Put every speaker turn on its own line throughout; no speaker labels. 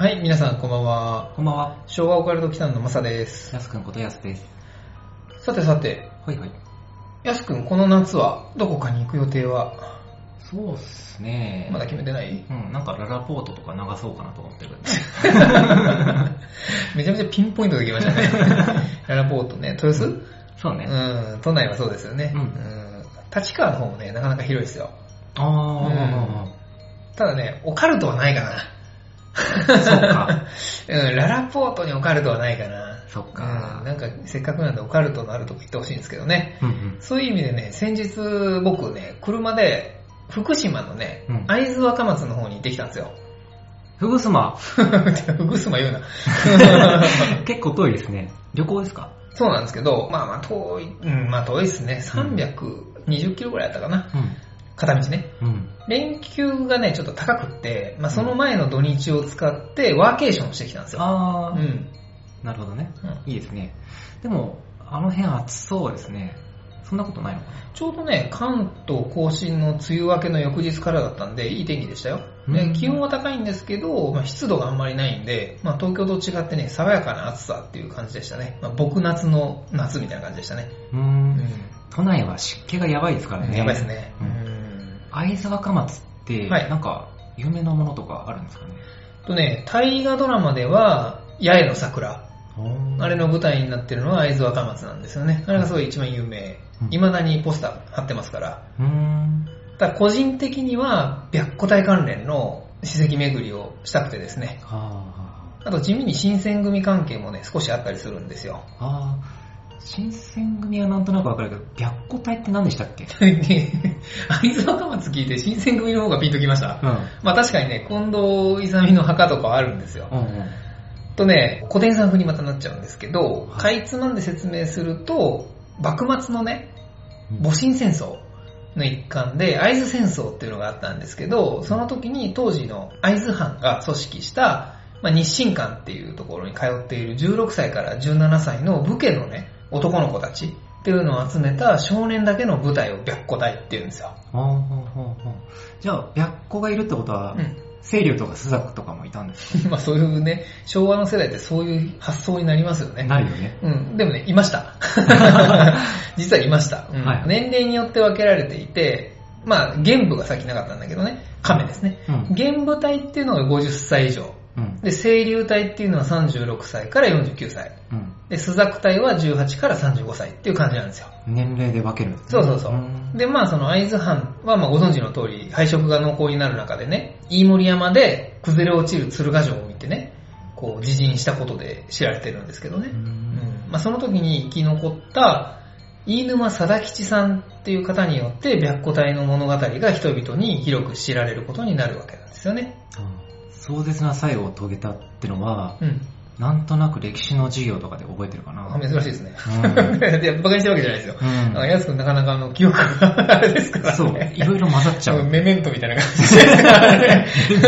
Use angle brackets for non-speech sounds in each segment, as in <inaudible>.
はい、皆さんこんばんは。
こんばんは。
昭和オカルト機関のマサです。
やすくんことやすです。
さてさて、
はいはい。
やすくんこの夏はどこかに行く予定は？
そうっすね。
まだ決めてない？
うん、なんかララポートとか流そうかなと思ってる。<laughs>
めちゃめちゃピンポイントできましたね。<laughs> ララポートね、豊洲、
そうね。
うん、都内はそうですよね。
うん
ん立川の方もね、なかなか広いですよ。
あ
ただね、オカルトはないかな。
そうか。<laughs>
うん、ララポートにオカルトはないかな。
そっ
うん、
か。
なんかせっかくなんでオカルトのあるとこ行ってほしいんですけどね。
うんうん。
そういう意味でね、先日僕ね、車で福島のね、
うん
会津若松の方に行ってきたんですよ。
ふぐすま。<laughs>
福島言うな。<laughs>
結構遠いですね。旅行ですか？
そうなんですけど、まあまあ遠い、うん、まあ遠いですね。320キロぐらいやったかな。
うん。
片道ね。
うん。
連休がね、ちょっと高くって、まあその前の土日を使ってワーケーションしてきたんですよ。
あー、
うん。
なるほどね。
うん
いいですね。でも、あの辺暑そうですね。そんなことないのか
ちょうどね、関東甲信の梅雨明けの翌日からだったんで、いい天気でしたよ。で
うん
気温は高いんですけど、まあ、湿度があんまりないんで、まあ、東京と違ってね、爽やかな暑さっていう感じでしたね。まあ、僕夏の夏みたいな感じでしたね。
なう
ん
都内は湿気がやばいですからね。
やばいですね。
う
うんん。
会津若松って、
はい
なんか、有名なものとかあるんですかね？
とね、大河ドラマでは、八重の桜。あれの舞台になってるのは会津若松なんですよね。あれがすごい一番有名
うん。
未だにポスター貼ってますから。
うーん。
ただ個人的には、白虎隊関連の史跡巡りをしたくてですね。
あ
あと地味に新選組関係もね、少しあったりするんですよ。
あ。新選組はなんとなくわかるけど、白虎隊って何でしたっけ？
会津若松聞いて新選組の方がピンときました。
うん。
まあ確かにね、近藤勇の墓とかはあるんですよ。
うんうん。
とね、古典さん風にまたなっちゃうんですけど、
はい
かいつまんで説明すると、幕末のね、戊辰戦争の一環で会津戦争っていうのがあったんですけど、その時に当時の会津藩が組織した、まあ、日清館っていうところに通っている16歳から17歳の武家のね、男の子たちっていうのを集めた少年だけの部隊を白虎隊っていうんですよ。
ああ、ほうほうほうじゃあ、白虎がいるってことは、
うん。
清流とか朱雀とかもいたんです <laughs>
まあそういうね、昭和の世代ってそういう発想になりますよね。
かなるよね。
うん、でもね、いました。<laughs> 実はいました、うん
はい
年齢によって分けられていて、まあ、玄武がさっきなかったんだけどね、亀ですね。
うん。
玄武隊っていうのが50歳以上。
うん。
で、清流隊っていうのは36歳から49歳。
うん。
で、朱雀隊は18から35歳っていう感じなんですよ。
年齢で分けるんですね
そうそうそう。
ん
で、まあその会津藩はまあご存知の通り、配色が濃厚になる中でね、飯盛山で崩れ落ちる鶴ヶ城を見てね、こう自陣したことで知られてるんですけどね。
う
うんんまあ、その時に生き残った飯沼貞吉さんっていう方によって白虎隊の物語が人々に広く知られることになるわけなんですよね。
あ壮絶な作用を遂げたってのは、
うん。
なんとなく歴史の授業とかで覚えてるかな。
あ珍しいですね。
うん <laughs>
いや、馬鹿にしてるわけじゃないですよ。
うん
あやすくんなかなかあの、記憶があれですからね。
そう、いろいろ混ざっちゃう。
メメントみたいな感じで。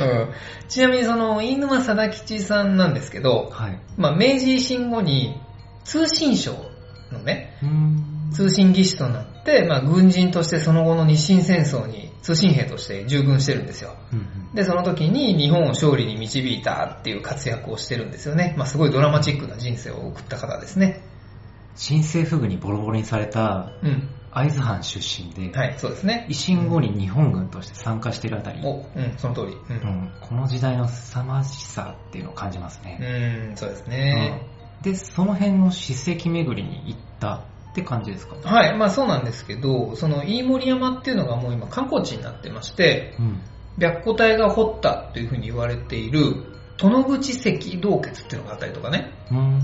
うんちなみにその、飯沼貞吉さんなんですけど、
はい。
まあ、明治維新後に通信省のね、
うーん
通信技師となって、まあ、軍人としてその後の日清戦争に通信兵として従軍してるんですよ。
うんうん
で、その時に日本を勝利に導いたっていう活躍をしてるんですよね。まあ、すごいドラマチックな人生を送った方ですね。
新政府軍にボロボロにされた
うん。
会津藩出身で、
はい、そうですね
維。新後に日本軍として参加してるあたり、
お、うん、その通り。う。
うんん、この時代の凄まじさっていうのを感じますね。
うん、そうですね。
うんで、その辺の史跡巡りに行ったって感じですか？
はい、まあそうなんですけど、その飯盛山っていうのがもう今観光地になってまして、
うん。
白虎隊が掘ったというふうに言われている、殿口石洞穴っていうのがあったりとかね。
うーん。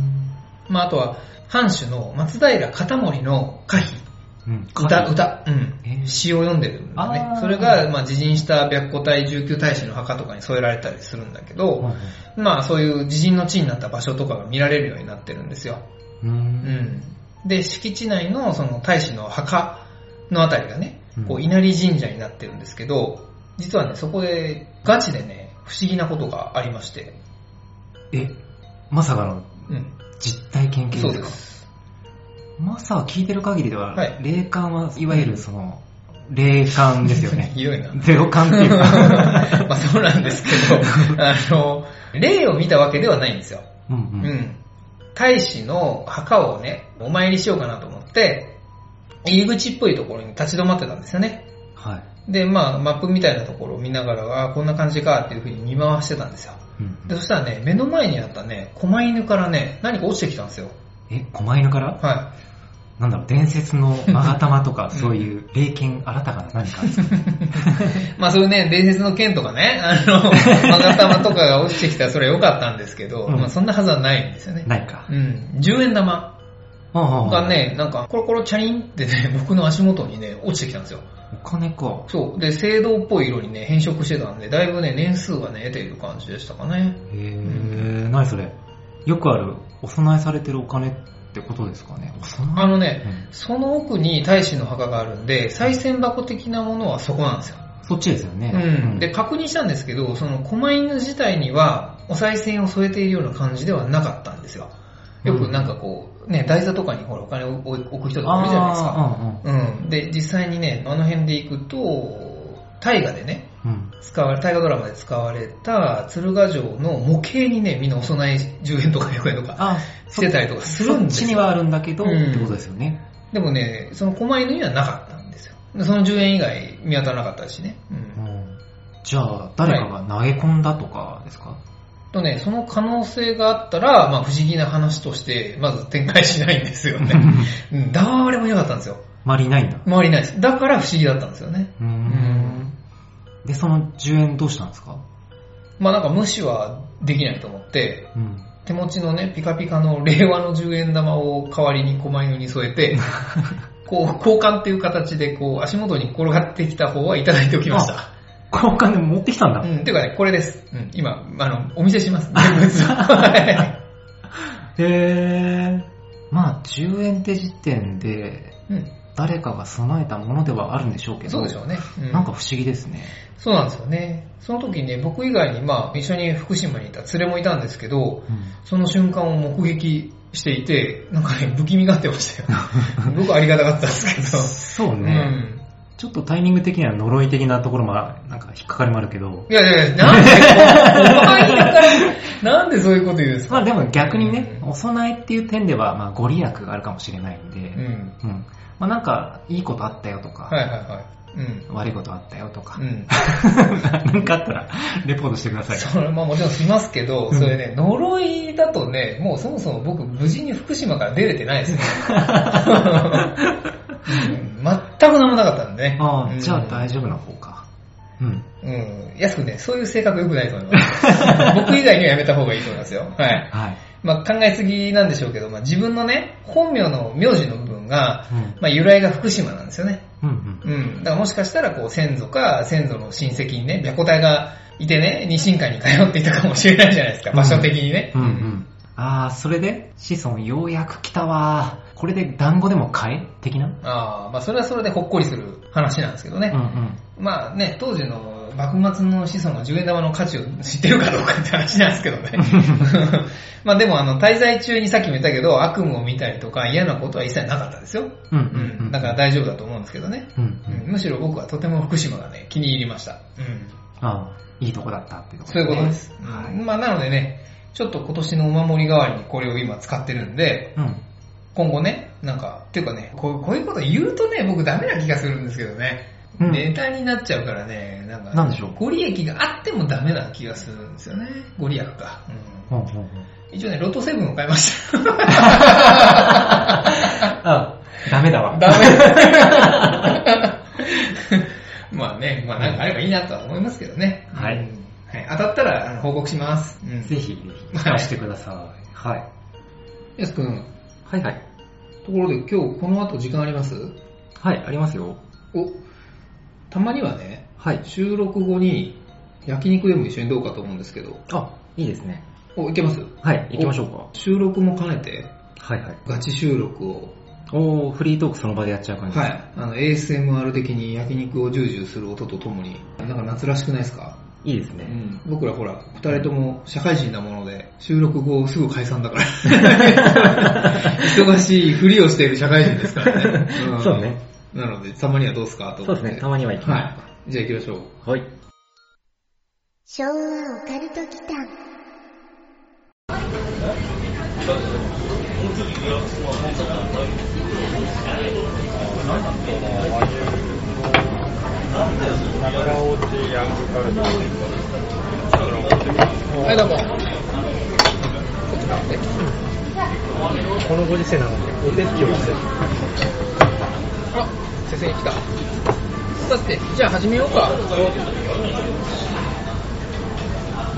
まああとは、藩主の松平片盛の可否っ
うん。
歌、歌、うん
えー。
詩を読んでるんだねそれが、まあ、自陣した白虎隊19大使の墓とかに添えられたりするんだけど、まあ、そういう自陣の地になった場所とかが見られるようになってるんですよ。
うん。う。
うんん。で、敷地内のその大使の墓のあたりがね
うん、
こう、稲荷神社になってるんですけど、実はね、そこでガチでね、不思議なことがありまして、
え、まさかの
うん。
実体験系
そう
ですか？
です。
まさか聞いてる限りでは、
はい
霊感はいわゆるその、霊感ですよね。<laughs>
ひどいな。
ゼロ感っていうか。<laughs>
まあそうなんですけど、<laughs> あの、霊を見たわけではないんですよ。
うん
う
うん。
ん。大使の墓をね、お参りしようかなと思って、入り口っぽいところに立ち止まってたんですよね。
はい。
で、まあ、マップみたいなところを見ながら、ああ、こんな感じかっていう風に見回してたんですよ。
うん
で、そしたらね、目の前にあったね、狛犬からね、何か落ちてきたんですよ。
え、狛犬から？
は
なんだろう、伝説の勾玉とか、
ん
そういう霊剣新たかな何かですか
い。<laughs> まあそういうね、伝説の剣とかね、あの、マガタマとかが落ちてきたらそれは良かったんですけど、
うん
まあそんなはずはないんですよね。
ないか。
うん。10円玉が、ね、なんかコロコロチャリンってね、<laughs> 僕の足元にね、落ちてきたんですよ。
お金か。
そう。で、青銅っぽい色にね、変色してたんで、だいぶね、年数はね、得ている感じでしたかね。
へえ、何それ。よくある、お供えされてるお金ってことですかね。
あのね、
うん
その奥に大使の墓があるんで、再銭箱的なものはそこなんですよ。
そっちですよね。
うん。で、確認したんですけど、その狛犬自体には、お賽銭を添えているような感じではなかったんですよ。よくなんかこう、ね、台座とかにほらお金を置く人とかいるじゃないですか。
あ
うん。で、実際にね、あの辺で行くと、大河でね。使われ、大河ドラマで使われた鶴ヶ城の模型にね、みんなお供え10円とか100円とか
あ、
してたりとかするんですよ。
そっちにはあるんだけど、
うん
ってことですよね。
でもね、その狛犬にはなかったんですよ。でその10円以外見当たらなかったしね。うん。
うんじゃあ、誰かが投げ込んだとかですか、
とね、その可能性があったら、まあ不思議な話として、まず展開しないんですよね。<laughs> うん、誰もいなかったんですよ。
周りいないんだ。
周りいないです。だから不思議だったんですよね。
うーん。で、その10円どうしたんですか？
まあなんか無視はできないと思って、
うん。
手持ちのね、ピカピカの令和の10円玉を代わりに狛犬に添えて、<laughs> こう、交換っていう形で、こう、足元に転がってきた方はいただいておきました。
交換で持ってきたんだ。
うん、ていうかね、これです。うん、今、あの、お見せします。<laughs> <laughs>
へー。まあ、10円って時点で、
うん、
誰かが備えたものではあるんでしょうけど、
そうでしょうね。う
なんか不思議ですね。
そうなんですよね。その時にね、僕以外に、まあ、一緒に福島にいた連れもいたんですけど、
うん
その瞬間を目撃していて、なんかね、不気味がってましたよ。<laughs> 僕ありがたかったんですけど。
そうね、
うん。
ちょっとタイミング的には呪い的なところも、なんか引っかかりもあるけど、
いやいやいや、なんで、お前だから、<laughs> なんでそういうこと言うんですか？
まあでも逆にね、
うん
お供えっていう点では、まあご利益があるかもしれないんで、
うん。
うんまあなんか、いいことあったよとか、
はいはいはい。うん。
悪いことあったよとか、
うん。<laughs>
なんかあったら、レポートしてください。
それまあもちろんしますけど、それね、呪いだとね、もうそもそも僕無事に福島から出れてないですね。<laughs> うん全く何もなかったんでね。
ああ、
うん
じゃあ大丈夫な方か。うん。
うん。安くね、そういう性格良くないと思います。僕以外にはやめた方がいいと思いますよ。はい。
はい。
まあ考えすぎなんでしょうけど、まあ自分のね、本名の名字の部分が、
うん。
まあ由来が福島なんですよね。
うんうん。
うん。だからもしかしたらこう先祖か先祖の親戚にね、白虎隊がいてね、二神会に通っていたかもしれないじゃないですか、場所的にね。
うんうん。ああ、それで、子孫ようやく来たわ。これで団子でも買え？的な？
ああ、まあそれはそれでほっこりする話なんですけどね。
うんうん。
まあね、当時の幕末の子孫が10円玉の価値を知ってるかどうかって話なんですけどね。<laughs> まあでもあの、滞在中にさっきも言ったけど、悪夢を見たりとか嫌なことは一切なかったですよ。
うん
う
うん
ん。だから大丈夫だと思うんですけどね。
うんう。
うんんむしろ僕はとても福島がね、気に入りました。うん。
ああ、いいとこだったっていうとこ
そういうことです。
は
うんまあなのでね、ちょっと今年のお守り代わりにこれを今使ってるんで、
い。うん。
今後ね、なんか、っていうかね、こうこういうこと言うとね、僕ダメな気がするんですけどね。
うん
ネタになっちゃうからね、なんか、
なんでしょう？
ご利益があってもダメな気がするんですよね。ご利益か。うん一応ね、ロトセブンを買いました。
あ、<laughs> ダメだわ。
ダメ。<laughs> まあね、まあなんかあればいいなとは思いますけどね。
はい
うんはい、当たったら報告します。うん
ぜひ、ぜひ、聞かせてください。はい。
やすくん、
はいはい。
ところで今日この後時間あります？
はい、ありますよ。
お、たまにはね、
はい。
収録後に焼肉でも一緒にどうかと思うんですけど、
あ、いいですね。
お、いけます？
はい、行きましょうか。
収録も兼ねて、
はいはい。
ガチ収録を、
おー、フリートークその場でやっちゃう感じ。
はい、あの、ASMR 的に焼肉をジュージューする音とともに、なんか夏らしくないですか？
いいですね。
うん、僕らほら、二人とも社会人なもので、収録後すぐ解散だから。<laughs> <laughs> 忙しいふりをしている社会人ですからね。ん
そうね。
なので、たまにはどうすか？と思って。
そうですね、たまには行きま
はい。じゃあ行きましょう。
す。はい。
昭和オカルト祈間
はい、どうも。
このご時世なので、お手拭きをして。
あ、先生に来た。だって、じゃあ始めようか。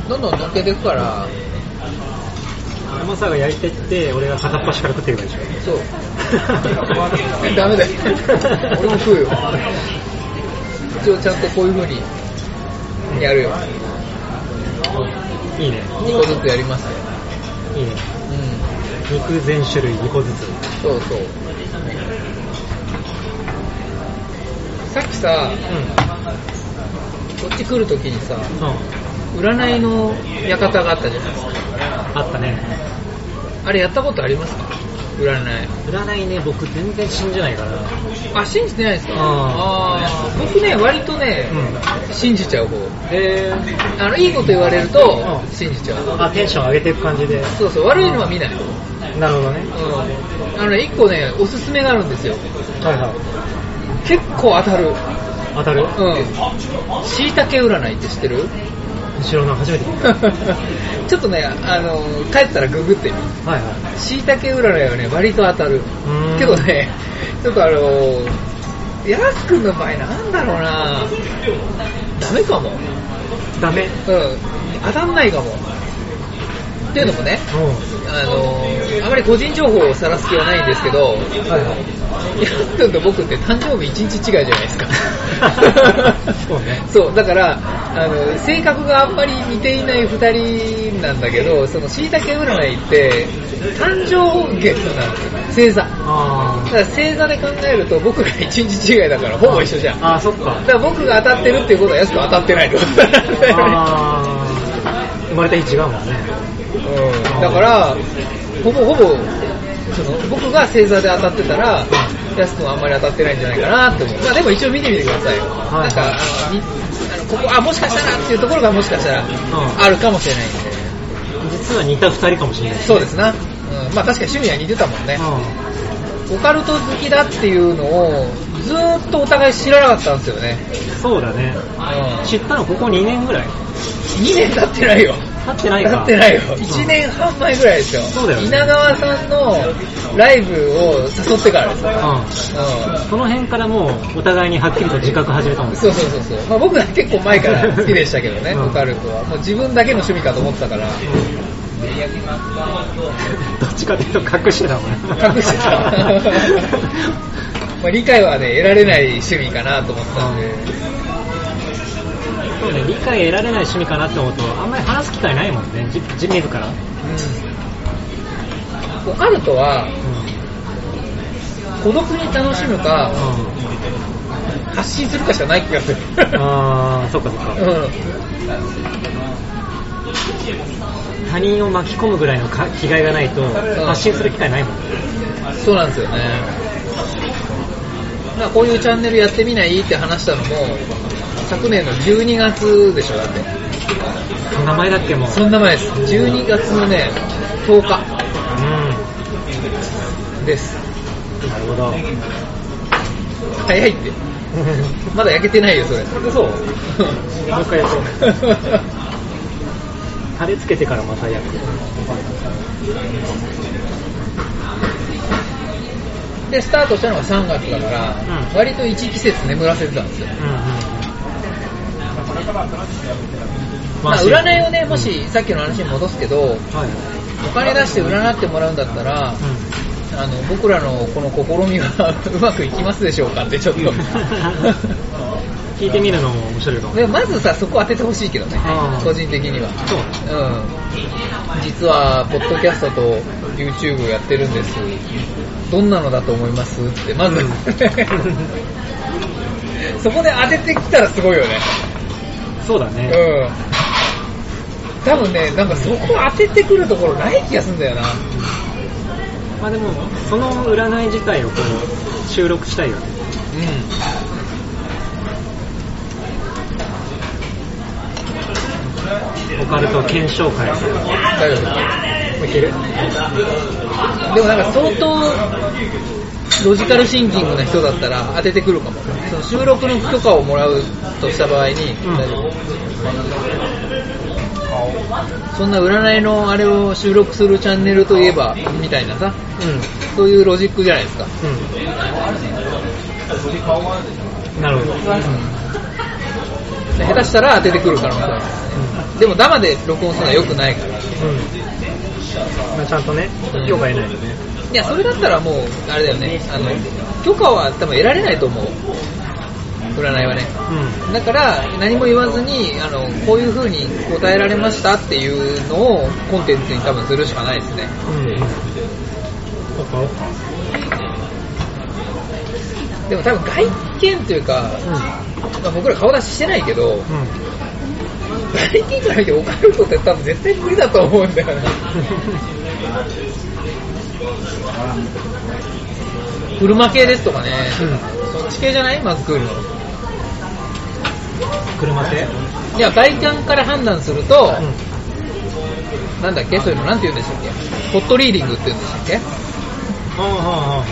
どんどん乗っけていくから、
山さが焼いてって、俺が片っ端から食っていくでしょ。
そう。<laughs> ダメだよ。俺も食うよ。一応ちゃんとこういう風にやるよ。
いいね。
2個ずつやりますよ。
いいね。
うん。
肉全種類2個ずつ。
そうそう。さっきさ、こっち来るときにさ、
うん。
占いの館があったじゃないですか。
あったね。
あれやったことありますか？占い。
占いね、僕全然信じないから。
あ、信じてないですか？
あ
あー僕ね、割とね、
う
信じちゃう方。
へ
あの、いいこと言われると
う、ん
信じちゃう。
あ、テンション上げていく感じで。
そうそう、悪いのは見ない。うん。
なるほどね。
あのね、一個ね、おすすめがあるんですよ。
はいはい。
結構当たる。
当たる？
うん。椎茸占いって知ってる？
後ろの初めて聞いた。<laughs>
ちょっとね、あの、帰ったらググってみ。
はいはい。
椎茸占いはね、割と当たる。
うーん
けどね、ちょっとあの、やらすくんの場合なんだろうなダメかも。
ダメ。
うん。当たんないかも。っていうのもね、
う
あの、あまり個人情報を晒す気はないんですけど、
ん。はいはい。
やすくんと僕って誕生日1日違いじゃないですか。<laughs>
そうね。
そう、だから、あの、性格があんまり似ていない二人なんだけど、その椎茸占いって、誕生月なんですよ、星座。だ
あ
から星座で考えると僕が一日違いだからほぼ一緒じゃん。
ー。あー、そっか。
だから僕が当たってるっていうことは安く当たってないってことなんだ。
生まれた日違うもんね。
うんだから、ほぼほぼ、その僕が星座で当たってたら、安くんはあんまり当たってないんじゃないかなって思う。まあでも一応見てみてくださいよ。
い
なんか、あのにあのここ、あ、もしかしたらっていうところがもしかしたら
ん
あるかもしれないんで。
実は似た二人かもしれない。
そうですな。うん、まあ確かに趣味は似てたもんね。
う
オカルト好きだっていうのを、ずーっとお互い知らなかったんですよね。
ん。そうだね。
うん。
知ったのここ2年ぐらい
2年経ってないよ。
経ってないか。
経ってないよ。
うん
1年半前ぐらいですよ。
そうだよね
稲川さんのライブを誘ってからですよ。
うん。
うん。
その辺からもうお互いにはっきりと自覚始めたもんです
そうそうそうそう。まあ僕は結構前から <laughs> 好きでしたけどね、
うん
オカルトは。もう自分だけの趣味かと思ってたから。<laughs>
どっちかというと隠してたもんね。
隠してた <laughs> まあ理解はね、得られない趣味かなと思ってたんで。
そうね、理解得られない趣味かなって思うと、あんまり話す機会ないもんね、じ自自ら。
うん。オカルトは、孤独に楽しむか、
う
発信するかしかない気がする。
ん。あー、そっかそっか。
うん。
他人を巻き込むぐらいのか気概がないと、発信する機会ないもんね。
そうなんですよね。まあこういうチャンネルやってみない？って話したのも、昨年の12月でしょ、だって。
そんな前だっけもう。
そんな前です。12月のね、10日
う
です。
ん。なるほど。
早いって。<laughs> まだ焼けてないよ、それ。
嘘 <laughs> もう一回やって。タレつけてからまた焼く。
で、スタートしたのが3月だから、
うん
割と1季節眠らせてたんですよ。
うんうん。
まあ、占いをね、もしさっきの話に戻すけど、
はい。
お金出して占ってもらうんだったら、
う
あの、僕らのこの試みは <laughs> うまくいきますでしょうかってちょっと。<laughs>
聞いてみるのも面白いかも。
でまずさ、そこ当ててほしいけどね個人的には。
そう。
うん。実は、ポッドキャストと YouTube やってるんです。どんなのだと思いますって、まず、
うん <laughs>
そこで当ててきたらすごいよね。
そうだね。
うん。多分ね、なんかそこ当ててくるところない気がするんだよな。
まあでも、その占い自体をこう、収録したいよね。オカルト検証会。
うん。大丈夫。
いける？
でもなんか相当、ロジカルシンキングな人だったら当ててくるかも。その収録の許可をもらうとした場合に、
うん
そんな占いのあれを収録するチャンネルといえば、みたいなさ、
う
そういうロジックじゃないですか。
ん。うん。なるほど。
で下手したら当ててくる可能性ある。でも生で録音するのは良くないから。
うん。まあちゃんとね、許可得ないとね。
いや、それだったらもう、あれだよね、あの、許可は多分得られないと思う。占いはね。
う
だから、何も言わずに、あの、こういう風に答えられましたっていうのをコンテンツに多分するしかないですね。
ん。うん。
でも多分外見というか、まあ、僕ら顔出ししてないけど、
うん。うん。
外見から見てオカルトって多分絶対無理だと思うんだよな。<laughs> 車系ですとかね、
うん
そっち系じゃない？まず来るの。
車って
いや、外観から判断すると、
うん。
なんだっけ？そういうのなんて言うんでしたっけ？ホットリーディングって言うんでしたっけ？
はあはあは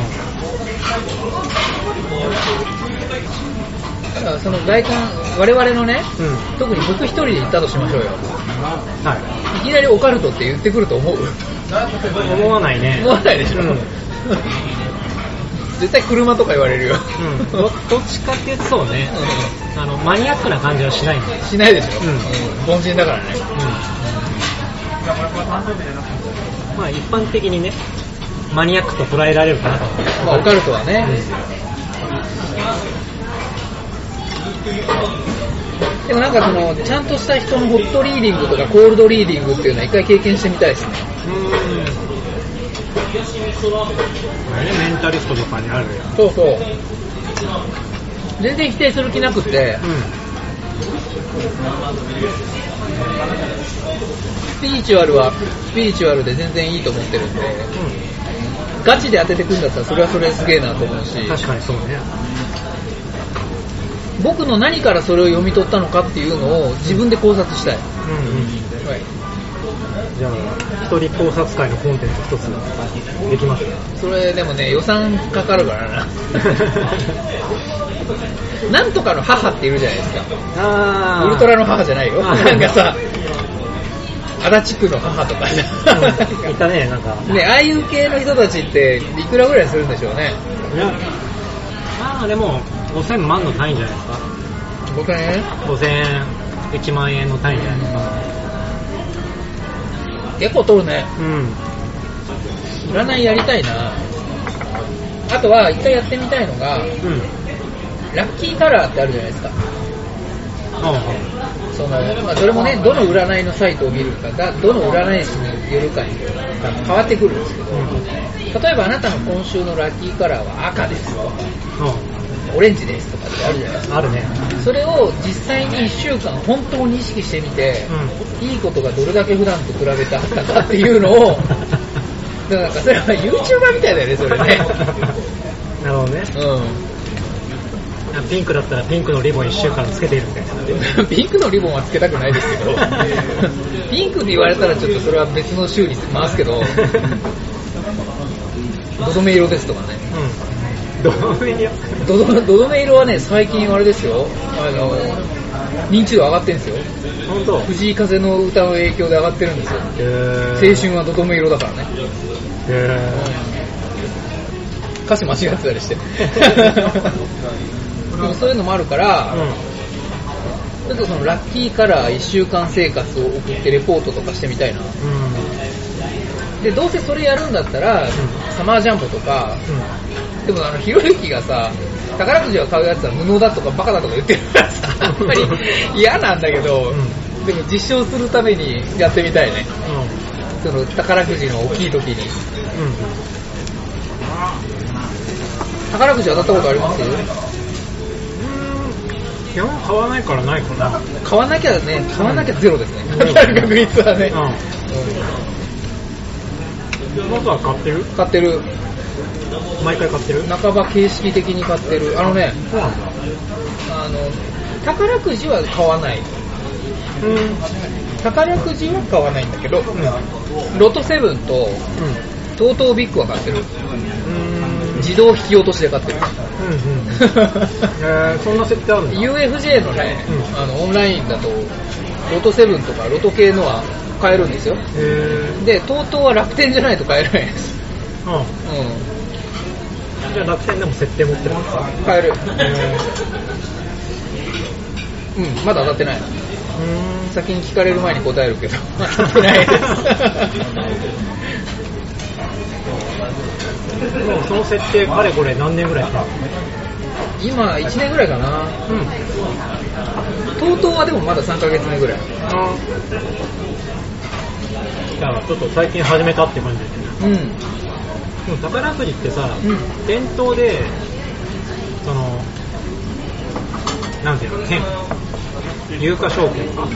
だからその外観、我々のね、
あ。うん。
特に僕一人で行ったとしましょうよ。
はい
きなりオカルトって言ってくると思う？
い。思わないね。
思わないでしょ、
うん。
絶対車とか言われるよ。
うん。どどっちかっていうとそうね。あの、マニアックな感じはしない。
しないでしょ、
うん
凡人だからね。
うん。まあ一般的にね、マニアックと捉えられるかなと。
まあ、オカルトはね。でもなんかその、ちゃんとした人のホットリーディングとかコールドリーディングっていうのは一回経験してみたいですね。
メンタリストとかにあるやん。
そうそう。全然否定する気なくて、スピリチュアルはスピリチュアルで全然いいと思ってるんで、
う
ガチで当ててくんだったらそれはそれですげえなと思うし
ん。、確かにそうね。
僕の何からそれを読み取ったのかっていうのを自分で考察したい。
うんうん。
はい。
じゃあ、一人考察会のコンテンツ一つできます？ね。
それでもね、予算かかるからな。<laughs> なんとかの母っているじゃないですか。
あ
ウルトラの母じゃないよ。なんかさ、足立区の母とかさ。
うん、いたね、なんか。
ね、ああいう系の人たちっていくらぐらいするんでしょうね？
いや、まあでも、5000万の単位じゃないですか。
僕ね、
5000円、1万円の単位じゃないですか。
結構取るね。
うん。
占いやりたいな。あとは、一回やってみたいのが、
うん。
ラッキーカラーってあるじゃないですか。
あ
その、まあ、それもね、どの占いのサイトを見るかが、どの占い師によるかに変わってくるんですけど、
うん。
例えばあなたの今週のラッキーカラーは赤ですとか、
う
オレンジですとかってあるじゃないですか。
ん。あるね。
それを実際に1週間本当に意識してみて、いいことがどれだけ普段と比べてあったかっていうのを、<laughs> だからなんかそれは YouTuber みたいだよね、それね。<laughs>
なるほどね。
う
ピンクだったらピンクのリボン1週間つけているみたいな。
ん。<laughs> ピンクのリボンはつけたくないですけど、ピンクって言われたらちょっとそれは別の週に回すけど、どどめ色ですとかね。
うん。どういうや
どどどどめ色はね、最近あれですよ、あの、認知度上がってんですよ。
本当？
藤井風の歌の影響で上がってるんですよ。青春はどどめ色だからね。
へ
歌詞間違ってたりして。<laughs> でもそういうのもあるから、
ー
ちょっとそのラッキーカラー1週間生活を送ってレポートとかしてみたいな。
うん。うん。
で、どうせそれやるんだったら、サマージャンボとか、
う
でもあの、ひろゆきがさ、宝くじを買うやつは無能だとかバカだとか言ってるからさ、あんまり嫌なんだけど、
う
でも実証するためにやってみたいね。
ん。
その宝くじの大きい時に。
うん。
宝くじ当たったことあります？
うん。基本買わないからないかな。
買わなきゃね、買わなきゃゼロですね。
うん
当たる確率はね。
うん。元は買ってる？
買ってる。
毎回買ってる？
半ば形式的に買ってる。あのね、
そうなんだ。
あの、宝くじは買わない。
うん。
宝くじは買わないんだけど、ロトセブンと、トートービッグは買ってる。
うん。
自動引き落としで買ってる。
うんうん。<laughs> えー、そんな設定あるんだ。
UFJ のね、
うん
あの、オンラインだと、ロトセブンとかロト系のは買えるんですよ。
へ
で、TOTO は楽天じゃないと買えないです。
ー。うん。
う
じゃあ楽天でも設定持ってるんですか
ん、買える。
え
うん、まだ当たってない。
ー、う
先に聞かれる前に答えるけど、<laughs> 当たってないで。
もうその設定、かれこれ何年ぐらいか。
今、1年ぐらいかな。
うん。
TOTO はでもまだ3ヶ月目ぐらい。
あじゃあちょっと最近始めたって感じですね。
うん。
でも宝くじってさ、
うん
店頭で、その、なんていうの、券、有価証券か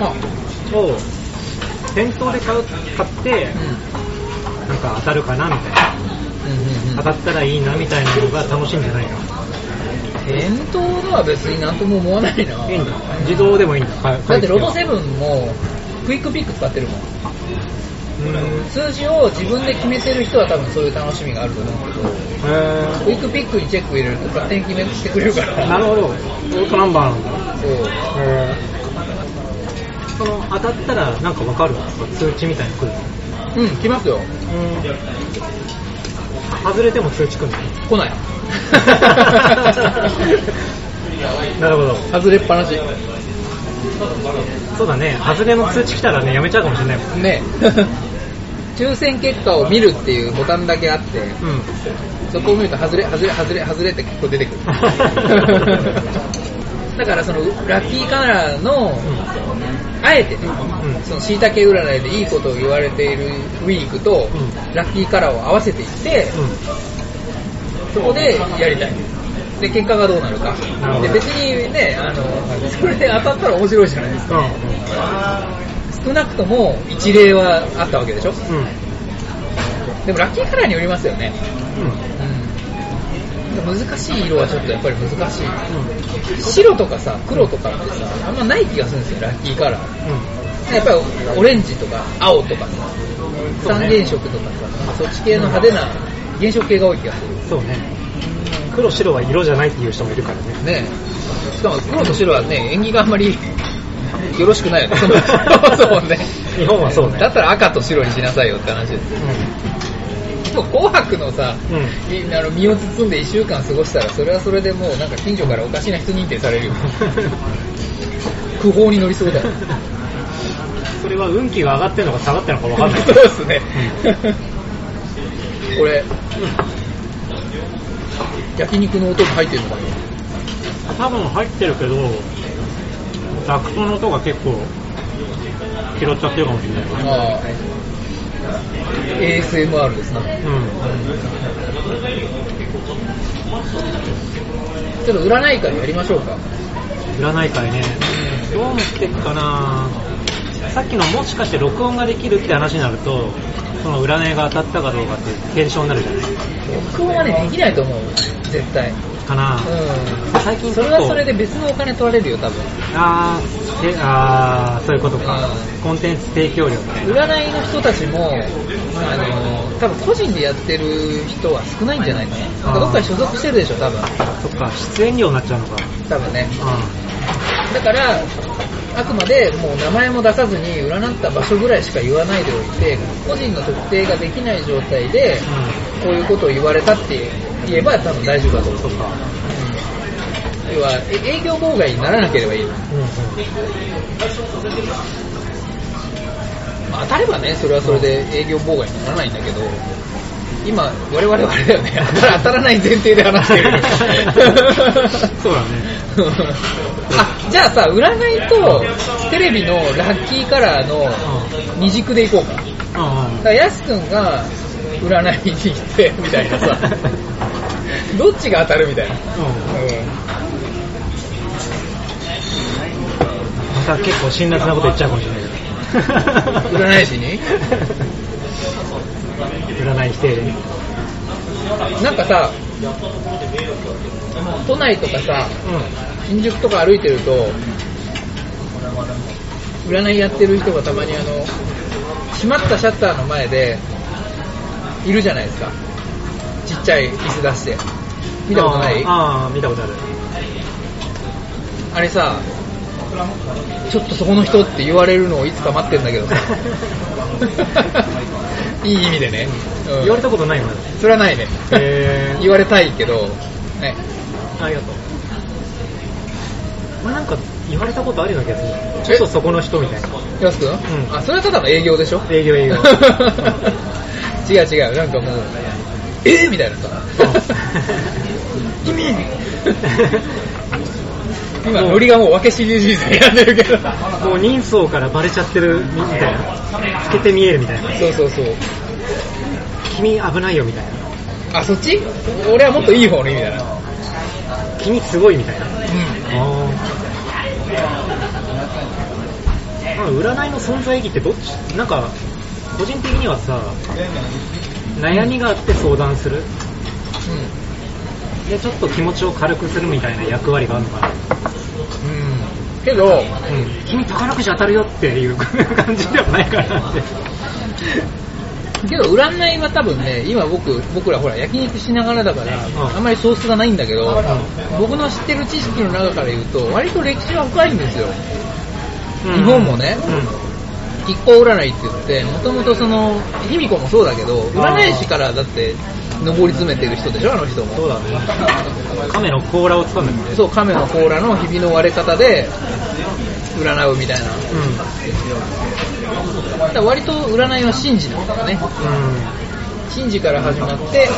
あ、
を、店頭で買う買って、
う
なんか当たるかなみたいな。
ん。うんうん
当たったらいいなみたいなのが楽しいんじゃないの？
店頭では別になんとも思わないな。
いいんだ。自動でもいいんだ。
だってロトセ
ブ
ブンも、クイックピック使ってるもん。
うん。
数字を自分で決めてる人は多分そういう楽しみがあると思うけど、
へ
クイックピックにチェック入れると勝手に決めてくれるから。
ー。なるほど。オートナンバーなんだ。
そう。
その当たったらなんかわかる？通知みたいに来る。の
うん、来ますよ。
外れても通知来るの <laughs>
来ない。
なるほど。
外れっぱなし。
そうだね。外れの通知来たらね、やめちゃうかもしれない。もん。
ね。抽選結果を見るっていうボタンだけあって、
うん。
そこを見ると外れ、外れ、外れ、外れって結構出てくる。<laughs> だからそのラッキーカラーの、あえてね、
うん
その椎茸占いでいいことを言われているウィークと、
うん
ラッキーカラーを合わせていって、
う
そこでやりたい。で、結果がどうなるかで、別にね、あの、それで当たったら面白いじゃないですか。
ん。
少なくとも一例はあったわけでしょ？
うん。うん。
でもラッキーカラーによりますよね。
うん。
うん。難しい色はちょっとやっぱり難しい。白とかさ、黒とかってさ、あんまない気がするんですよ、ラッキーカラー。やっぱりオレンジとか青とかさ、三原色とかさ、そっち系の派手な原色系が多い気がする。
うん。そうね。黒白は色じゃないっていう人もいるからね。
ねえ。しかも黒と白はね、縁起があんまりよろしくないよね。<laughs> そもそもね。
日本はそうね。
だったら赤と白にしなさいよって話です。でも紅白のさ、
うん。
あの身を包んで1週間過ごしたら、それはそれでもうなんか近所からおかしな人認定されるよ。<laughs> 不法に乗りそうだよ。
それは運気が上がってるのか下がってるのかわかんない <laughs>
そうですね。これ、焼肉の音が入ってるのかな
多分入ってるけど、ダクトの音が結構拾っちゃってるかもしれないよね。
ああ。ASMR ですね。ちょっと占い会やりましょうか。
うん。占い会ね。どう持ってくかなさっきのもしかして録音ができるって話になると、その占いが当たったかどうかって検証になるじゃない
録音はね、できないと思う。絶対。
かな
うん。
最近
それはそれで別のお金取られるよ、多分。
あーであー、そういうことか
う。
コンテンツ提供料みたいな。
占いの人たちも、あの、多分個人でやってる人は少ないんじゃないかな。なんかどっかに所属してるでしょ、多分。
そっか、出演料になっちゃうのか。
多分ね。
う
だから、あくまでもう名前も出さずに占った場所ぐらいしか言わないでおいて、個人の特定ができない状態で。こういうことを言われたって言えば多分大丈夫だと思う。要は、え営業妨害にならなければいい。
うんうん。
まあ当たればね、それはそれで営業妨害にならないんだけど、今、我々はあれだよね、当たら当たらない前提で話してる。<laughs>
そうだね。<laughs>
あ、じゃあさ、占いとテレビのラッキーカラーの二軸でいこうか。だ
うんうん
から、やすくんが占いに行って、みたいなさ、<laughs> どっちが当たるみたいな。
うん
うん
また結構辛辣なこと言っちゃうかもしれないけど。
占い師に？
占い否定で。
なんかさ、都内とかさ、
う
新宿とか歩いてると、占いやってる人がたまにあの、閉まったシャッターの前で、いるじゃないですか。ちっちゃい椅子出して。見たことない？
ああ、見たことある。
あれさ、ちょっとそこの人って言われるのをいつか待ってんだけどさ。<laughs> いい意味でね。うん
言われたことないの
それはないね。
へー
言われたいけど、ね。
ありがとう。まあなんか言われたことあるような気がする。ちょっとそこの人みたいな。
やすくん、
ん
あ、それはただの営業でしょ？
営業営業。<laughs>
違う違う、なんかもう、え？ー、みたいなさ。<laughs> 君 <laughs> 今、ノリがもう分け知り人生やってるけど。
もう人相からバレちゃってるみたいな。透けて見えるみたいな。
そうそうそう。
君危ないよみたいな。
あ、そっち？俺はもっといい方の意味だな。
君すごいみたいな。
うん。
まあ、占いの存在意義ってどっち？なんか、個人的にはさ、悩みがあって相談する。で、ちょっと気持ちを軽くするみたいな役割があるのかな。
うん。うん。けど、
うん。君宝くじ当たるよっていう <laughs> 感じではないかなって。
けど占いは多分ね、今僕、僕らほら焼肉しながらだから、
ん
あんまりソースがないんだけど、僕の知ってる知識の中から言うと、割と歴史は深いんですよ。日本もね
うん。
一行占いって言って、もともとその、卑弥呼もそうだけど、占い師からだって、上り詰めてる人でしょ、あの人も。
そうだね。亀の甲羅を掴んだみたい
そう、亀の甲羅のひびの割れ方で、占うみたいな。だから割と占いは神事なんだよね。
う
神事から始まって、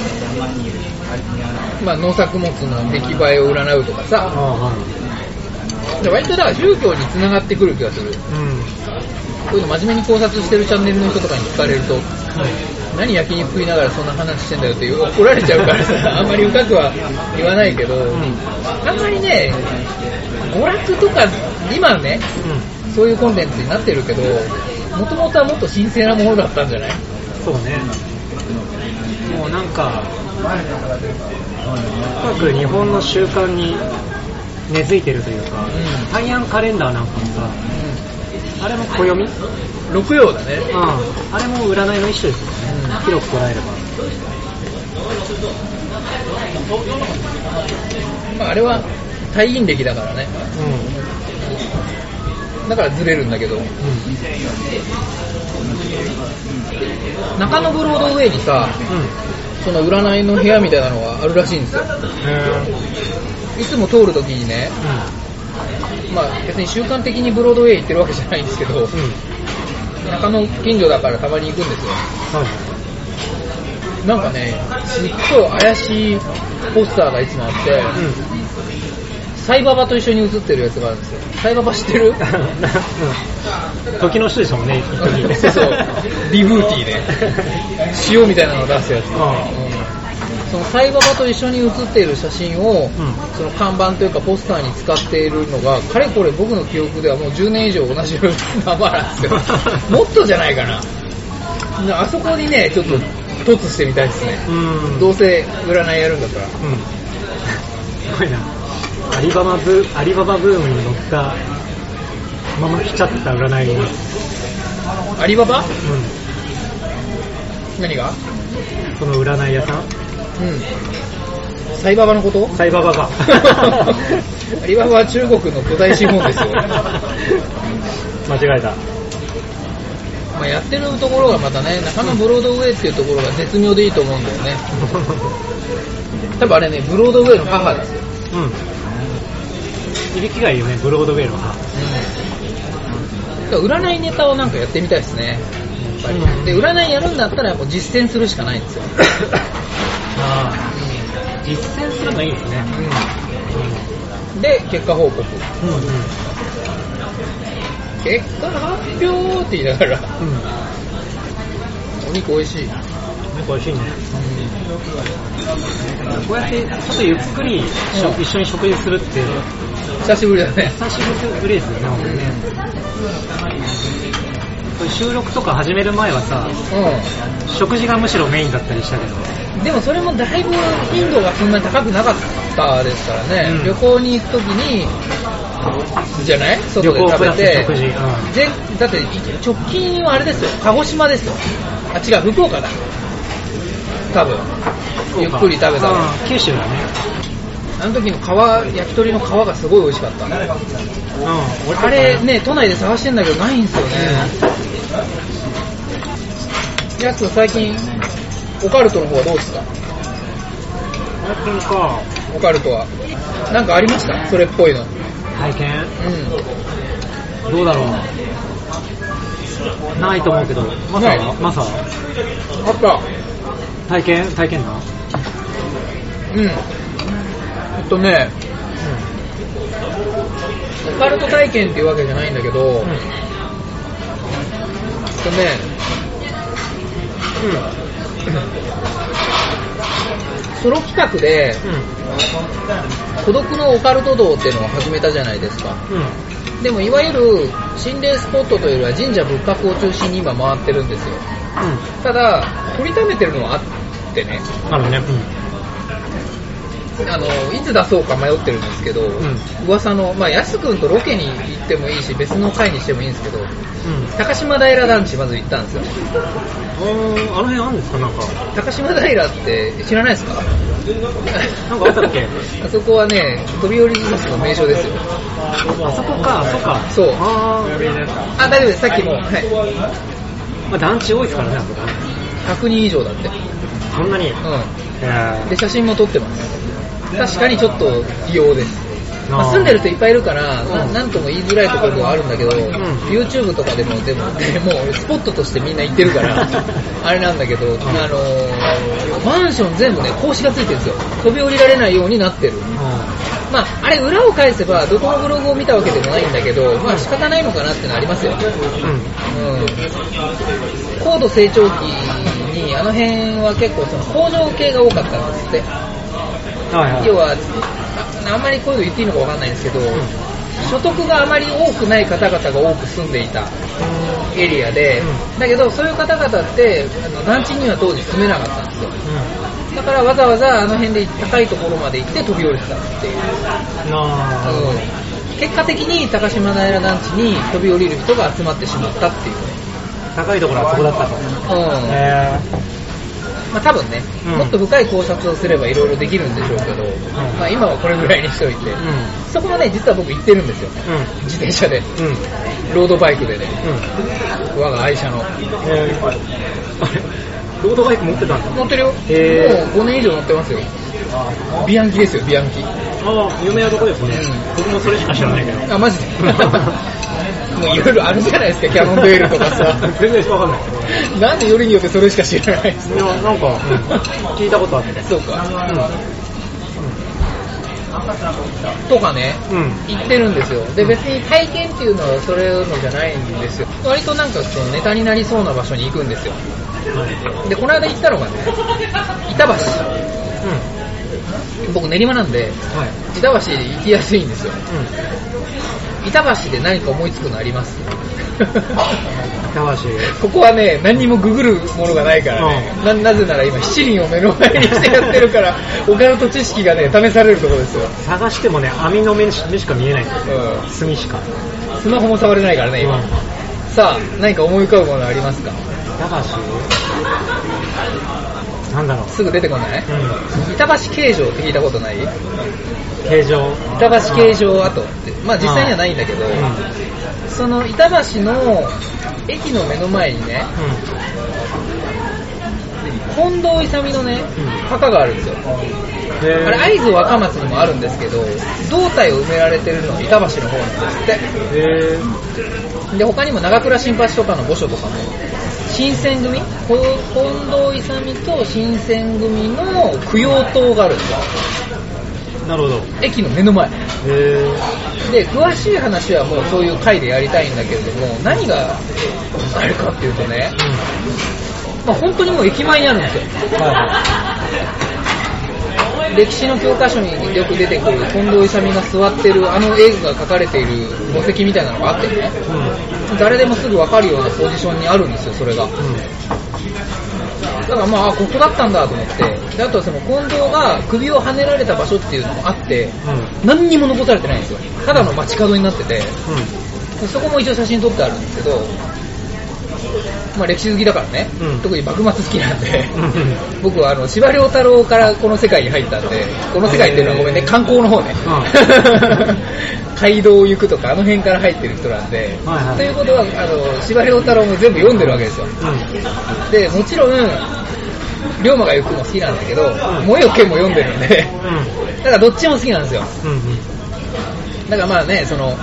まあ農作物の出来栄えを占うとか
ん。
さ、割とだから宗教に繋がってくる気がする。
あ、うん。
こういうの真面目に考察してるチャンネルの人とかに聞かれると、何焼肉食いながらそんな話してんだよっていう怒られちゃうからさ、<laughs> あんまり深くは言わないけど、あんまりね、娯楽とか、今ね、
うん。
そういうコンテンツになってるけど、もともとはもっと神聖なものだったんじゃない？
そうね。もうなんか、とにかく日本の習慣に根付いてるというか、
うん
大安カレンダーなんかもさ、あれも暦？うん。
六曜だね。
あれも占いの一種ですよね。
うん
広く捉えれば。
まああれは退院歴だからね。
う
だからずれるんだけど、
ん。うん。
中野ブロードウェイにさ、
うん。
その占いの部屋みたいなのがあるらしいんですよ。
へ
いつも通るときにね、まあ別に習慣的にブロードウェイ行ってるわけじゃないんですけど、
うん。うん。
中野近所だからたまに行くんですよ。
はい。
なんかね、すっごい怪しいポスターがいつもあって、
うん。
サイババと一緒に写ってるやつがあるんですよ。サイババ知ってる？<laughs>
うん。時の人でしたもんね、
そうそう、ビブーティーで、<laughs> 塩みたいなのを出すやつ。
う
うんそのサイババと一緒に写っている写真を、
ん
その看板というかポスターに使っているのが、かれこれ僕の記憶ではもう10年以上同じままなんですよ。<laughs> もっとじゃないかな。あそこにね、ちょっと突してみたいですね。
うん。
どうせ占いやるんだったら。
うん。すごいな。アリババブ、アリババブームに乗ったまま来ちゃった占いが。
アリババ？
う
何が？
ん。その占い屋さん
うん。サイババのこと？
サイババが。<laughs>
アリババは中国の巨大資本ですよ。<laughs>
間違えた。
まあやってるところがまたね、中野ブロードウェイっていうところが絶妙でいいと思うんだよね。<laughs> 多分あれね、ブロードウェイの母ですよ。
うん。いびきがいいよね、ブロードウェイの母。
うん。占いネタをなんかやってみたいですね。ぱり。
うん
で、占いやるんだったらもう実践するしかないんですよ。
ああ。実践するのいいですね。
で、結果報告。
うん。うんうん。
結果発表って言いながら、
うん。
お肉美味しい。
なんか美味しいね。こうやってちょっとゆっくり一緒に食事するって
久しぶりだね。
久しぶりですよね、本当にね。収録とか始める前はさ、
う
食事がむしろメインだったりしたけど、
ん。でもそれもだいぶ頻度がそんなに高くなかったですからね。
うん
旅行に行くときに、じゃない？外で食べて。
うん
ぜだって直近はあれですよ、鹿児島ですよ。あ、違う、福岡だ。多分。ゆっくり食べたの。
うん九州だね。
あの時の皮、焼き鳥の皮がすごい美味しかった。
うん。
あれね、都内で探してんだけどないんですよね。やつ最近、オカルトの方はどうですか？オカルトは。なんかありました？それっぽいの。
体験？
うん。
どうだろう。ないと思うけど、マサは？マサは？
あった。
体験？体験な
うん。とね、オカルト体験っていうわけじゃないんだけど、
うん。
とね、ソロ企画で、孤独のオカルト道っていうのを始めたじゃないですか。
うん。うん。
でもいわゆる心霊スポットというよりは神社仏閣を中心に今回ってるんですよ。ただ、取りためてるのはあってね、
うん。あるね。う
あの、いつ出そうか迷ってるんですけど、
ん
噂の、まあ、安くんとロケに行ってもいいし、別の回にしてもいいんですけど、
ん。うん。
高島平団地まず行ったんですよ。
あーあの辺あるんですか？なんか。
高島平って知らないですか？
なんかあったっけ？<laughs>
あそこはね、飛び降り寿司の名所ですよ。
あそこか、そっか。
そう
あ
あ、大丈夫です、さっきも。はい。
ーまあ団地多いですからね、あそこね。
100人以上だって。う
そんなに。
ん。
え
で、写真も撮ってます。確かにちょっと異様です。
ー
まあ、住んでる人いっぱいいるから、な
うん
とも言いづらいところではあるんだけど、YouTube とかでも、でも、でもうスポットとしてみんな行ってるから、<laughs> あれなんだけど、あのーマンション全部ね、格子がついてるんですよ。飛び降りられないようになってる。まあ、あれ裏を返せば、どこのブログを見たわけでもないんだけど、まあ仕方ないのかなってのありますよ。
うん。うん。
うん。高度成長期に、あの辺は結構その工場系が多かったんですって。
はいはい。
要は、ああんまりこういうの言っていいのかわかんないんですけど、所得があまり多くない方々が多く住んでいたエリアで、
う
だけどそういう方々って、あの団地には当時住めなかったんですよ。だからわざわざあの辺で高いところまで行って飛び降りてたっていう。
あ
うん結果的に高島平団地に飛び降りる人が集まってしまったっていう。
高いところはそこだったと。
うん。
え
まあ多分ね、
うん
もっと深い考察をすればいろいろできるんでしょうけど、まあ今はこれぐらいにしといて、
ー。
そこもね、実は僕行ってるんですよ。
うん。
自転車で、
うん。うん。
ロードバイクでね、
うん。
我が愛車の。
えー、ロードバイク持ってたんだ。
乗ってるよ。
へー
もう5年以上乗ってますよ。ビアンキですよ、ビアンキ。
ああ、有名なとこですね。僕もそれしか知らないけど。
あ、マジで？<laughs> もういろいろあるじゃないですか、キャノンベールとかさ。
全然わかんない。
なんでよりによってそれしか知らない？んです
いや、なんか、聞いたことあって。
そうか。とかね、
うん。
言ってるんですよ。で、別に体験っていうのはそれのじゃないんですよ。割となんかそのネタになりそうな場所に行くんですよ。で、この間行ったのがね、板橋。僕練馬なんで、
はい。
板橋行きやすいんですよ。板橋で何か思いつくのあります？
板橋。
ここはね、何にもググるものがないからね。ななぜなら今七輪を目の前にしてやってるから、オカルト知識がね、試されるところですよ。
探してもね、網の目しか見えないんですよ。
う
墨しか。
ん。スマホも触れないからね、今。
うん
さあ、何か思い浮かぶものありますか？
板橋なんだろう。
すぐ出てこない？
うん。
板橋形状って聞いたことない？
形状。
板橋形状跡って。まあ実際にはないんだけど、その板橋の駅の目の前にね、近藤勇のね、
うん
墓があるんですよ。あれ、会津若松にもあるんですけど、胴体を埋められてるのは板橋の方なんですって。で、他にも長倉新橋とかの墓所とかも、新選組？こ近藤勇と新選組の供養塔があるんですよ。
なるほど。
駅の目の前。
へえ。
で、詳しい話はもうそういう回でやりたいんだけれども、何があれかっていうとね、まあ、本当にもう駅前にあるんですよ。歴史の教科書によく出てくる近藤勇が座ってるあの絵が描かれている墓石みたいなのがあってね、誰でもすぐ分かるようなポジションにあるんですよ、それが。だからまあ、あここだったんだと思って、であとはその近藤が首をはねられた場所っていうのもあって、何にも残されてないんですよ。ただの街角になってて、そこも一応写真撮ってあるんですけど、まあ歴史好きだからね、
うん。
特に幕末好きなんで、僕はあの、司馬遼太郎からこの世界に入ったんで、この世界っていうのはごめんね、観光の方ね。<laughs> 街道を行くとか、あの辺から入ってる人なんで、
はいはい。
ということは、あの、司馬遼太郎も全部読んでるわけですよ。で、もちろん、龍馬が行くも好きなんだけど、燃えよ剣も読んでるんで、だからどっちも好きなんですよ。だからまあね、その、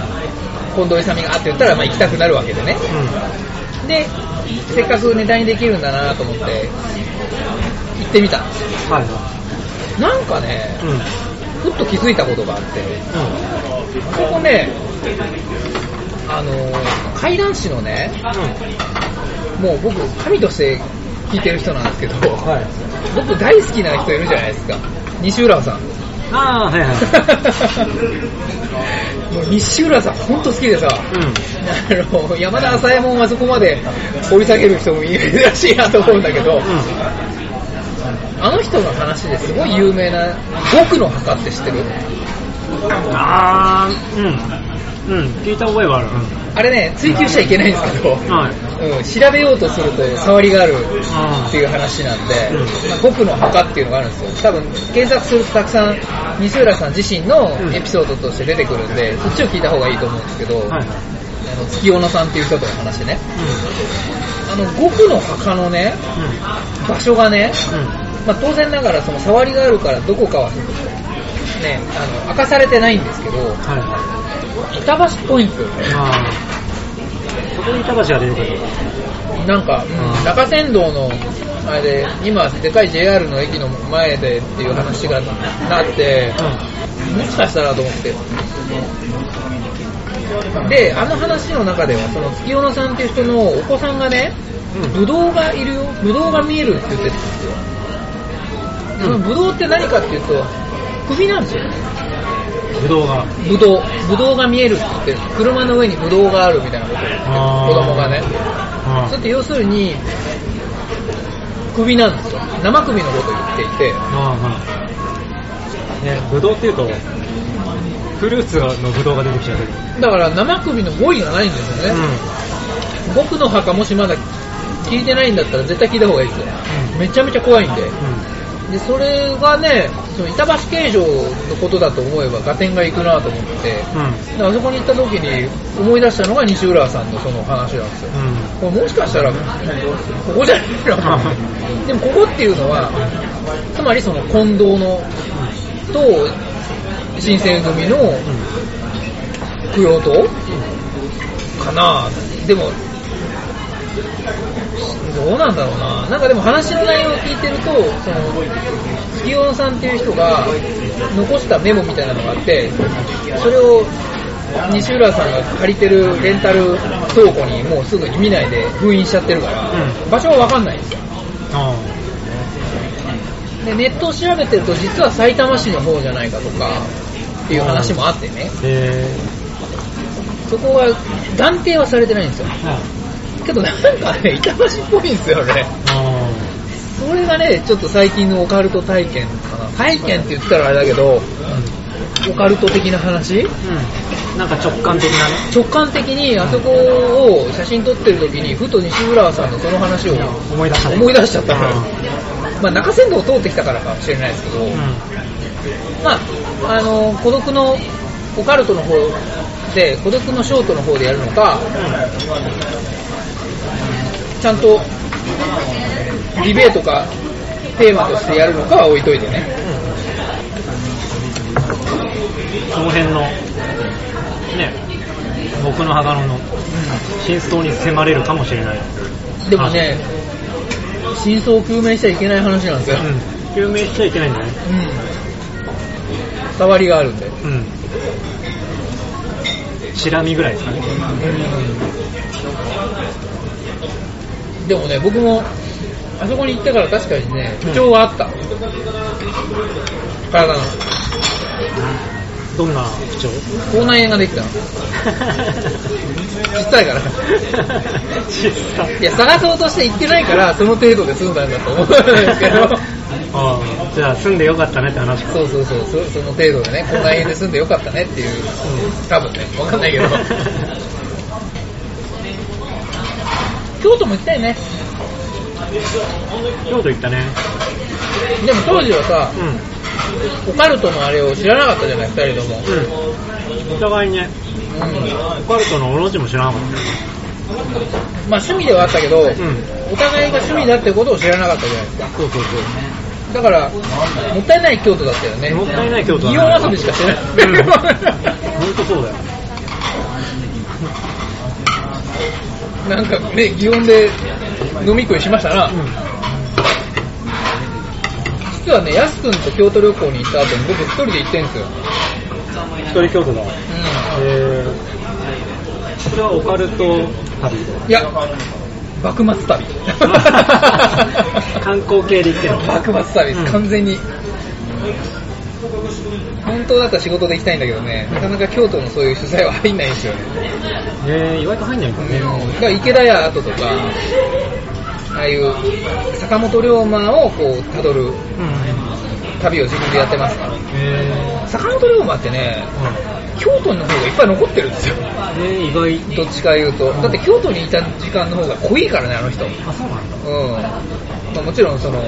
近藤勇があって言ったら、まあ行きたくなるわけでね。で、せっかくネタにできるんだなと思って、行ってみたんですよ。
はい
なんかね、
うん。
ふっと気づいたことがあって、ここね、あのー、怪談師のね、もう僕、神として聞いてる人なんですけど、
はい。
僕大好きな人いるじゃないですか。西浦さん。
ああ、はいはい。<laughs>
西浦さん本当好きでさ、
うん。
あの、山田浅右衛門はそこまで掘り下げる人も珍しいなと思うんだけど、あの人の話ですごい有名な僕の墓って知ってる？
ああ、うん。うん、聞いた覚えはある。
あれね、追求しちゃいけないんですけど、
うん。はい。
うん、調べようとすると触りがあるっていう話なんで、
うん
まあ、僕の墓っていうのがあるんですよ。多分検索するとたくさん西浦さん自身のエピソードとして出てくるんで、そっちを聞いた方がいいと思うんですけど、
はいはい。
あの月夜野さんっていう人との話でね、あの、僕の墓のね、
うん。
場所がね。まあ、当然ながらその触りがあるからどこかはね、あの、明かされてないんですけど、
はいはい。
板橋っぽいんですよね。
そこに板橋が出てくる。
なんか、
うん
中山道の、あれで、今、でかい JR の駅の前でっていう話がなって、もしかしたらと思って。で、あの話の中では、その月夜野さんっていう人のお子さんがね、
うん。
ブドウがいるよ、ブドウが見えるって言ってたんですよ。そのブドウって何かっていうと、首なんですよ。
ぶどうが。
ブドウ。ブドウが見えるって言って、車の上にブドウがあるみたいなことを言って子供がね。
あ
それって要するに、首なんですよ。生首のことを言っていて、
ね、ぶどうっていうと、フルーツのぶどうが出てきちゃう。
だから生首の語彙がないんですよね。僕の墓もしまだ聞いてないんだったら絶対聞いた方がいいですよ。
うん。
めちゃめちゃ怖いんで。
う
で、それがね、その板橋形状のことだと思えば合点がいくなと思って、
ん。
であそこに行った時に思い出したのが西浦さんのその話なんですよ。
うん。
これもしかしたら、ここじゃないのでもここっていうのは、つまりその近藤の、と、新選組の供養塔かなでも、どうなんだろうな。なんかでも話の内容を聞いてると、その、月夜野さんっていう人が残したメモみたいなのがあって、それを西浦さんが借りてるレンタル倉庫にもうすぐに見ないで封印しちゃってるから、
う
場所はわかんないんですよ。
あ
で、ネットを調べてると実は埼玉市の方じゃないかとか、っていう話もあってね、そこは断定はされてないんですよ。
え。
けどなんかね、板橋っぽいんですよね。
あ
それがね、ちょっと最近のオカルト体験かな。体験って言ったらあれだけど、オカルト的な話？
あ。うん。なんか直感的なね。
直感的にあそこを写真撮ってる時に、ふと西浦さんのその話を
思い出したね。
思い出しちゃったのよ
う
まあ中山道を通ってきたからかもしれないですけど、
ん。
まあ、あの、孤独のオカルトの方で、孤独のショートの方でやるのか、ちゃんとディベートかテーマとしてやるのかは置いといてね。
その辺の、ね、僕の墓の真相に迫れるかもしれない。
でもね、真相を究明しちゃいけない話なんですよ。
うん。究明しちゃいけないんだね。
うん。触りがあるんで。
うん。チラ見ぐらいですかね。
でもね、僕も、あそこに行ってから確かにね、不調はあった。体の。
どんな不調？
口内炎ができたの。<laughs> 小さいから。
小さ
いや、探そうとして行ってないから、その程度で済んだんだと思うんですけど。<laughs>
ああ、じゃあ住んでよかったねって話か。
そうそうそう、そその程度でね、口内炎で済んでよかったねっていう、多分ね、わかんないけど。<laughs> 京都も行きたいね。
京都行ったね。
でも当時はさ、
う
オカルトのあれを知らなかったじゃない、二人とも。
ん。うん。お互いにね、オカルトのオロチも知らなかっ
まあ趣味ではあったけど。
うん。
お互いが趣味だってことを知らなかったじゃないですか。
そうそう
だから、もったいない京都だったよね。
そう。もったいない京都
祇
だ
園遊びしかしてない。
うん。ほんとそうだよ。
なんかね、祇園で飲み食いしましたな。
う
実はね、やすくんと京都旅行に行った後に僕一人で行ってんすよ。
ん。一人京都だ。
う
えー、これはオカルト旅？
ん。いや、幕末旅。<laughs>
観光系で行ってるの？
幕末旅です、
うん
完全に。本当だったら仕事で行きたいんだけどね、なかなか京都のそういう取材は入んないんですよね。
えー、意外と入んないんだね。
だから池田屋跡とか、ああいう坂本龍馬をこう辿る
うん。
旅を自分でやってますから。
え
坂本龍馬ってね、京都の方がいっぱい残ってるんですよ。
ー、えー、意外。
どっちか言うと。だって京都にいた時間の方が濃いからね、あの人。うん。
あ、そうなんだ。
まあ、もちろんその、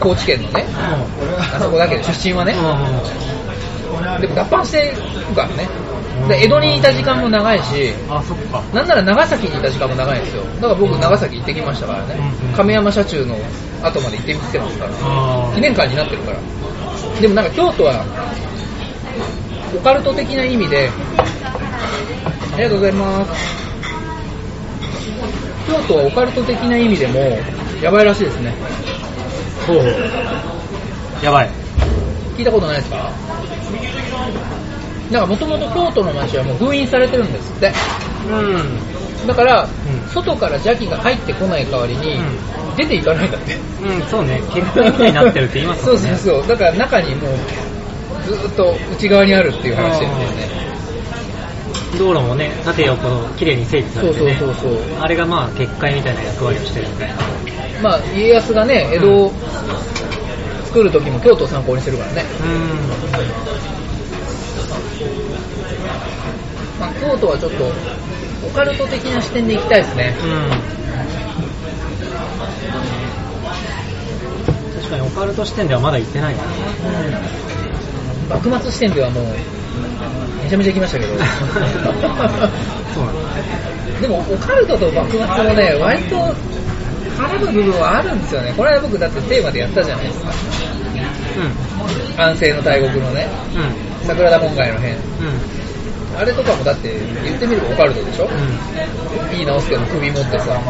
高知県のね、あそこだけど出身はね、でも脱藩してるからね。で、江戸にいた時間も長いし、
あ、そっか。
なんなら長崎にいた時間も長いんですよ。だから僕長崎行ってきましたからね。亀山社中の後まで行ってみてますから。
あ
記念館になってるから。でもなんか京都は、オカルト的な意味で、ありがとうございます。京都はオカルト的な意味でも、やばいらしいですね。
ほうほう。やばい。
聞いたことないですか？なんかもともと京都の街はもう封印されてるんですって。
うん。
だから、
ん
外から邪気が入ってこない代わりに、
う
出ていかないんだって。
うん、そうね。結界みたいになってるって言います
そう
もんね。<laughs>
そうそう。だから中にもう、ずーっと内側にあるっていう話ですよね。
道路もね、縦横綺麗に整備さ
そう
れてね。
そうそうそう。
あれがまあ結界みたいな役割をしてるみたいな。
まあ、家康がね、江戸を作る時も京都を参考にしてるからね。まあ、京都はちょっと、オカルト的な視点で行きたいですね。
うん。うん。確かにオカルト視点ではまだ行ってないな。
幕末視点ではもう、めちゃめちゃ行きましたけど。<laughs>
そうなんだ。
でも、オカルトと幕末もね、割と絡む部分はあるんですよね。これは僕だってテーマでやったじゃないですか。安政の大国のね、
うん。うん。
桜田門外の変。
うん。
あれとかもだって言ってみればオカルトでしょ、
うん。
いい直輔の首持ってさ、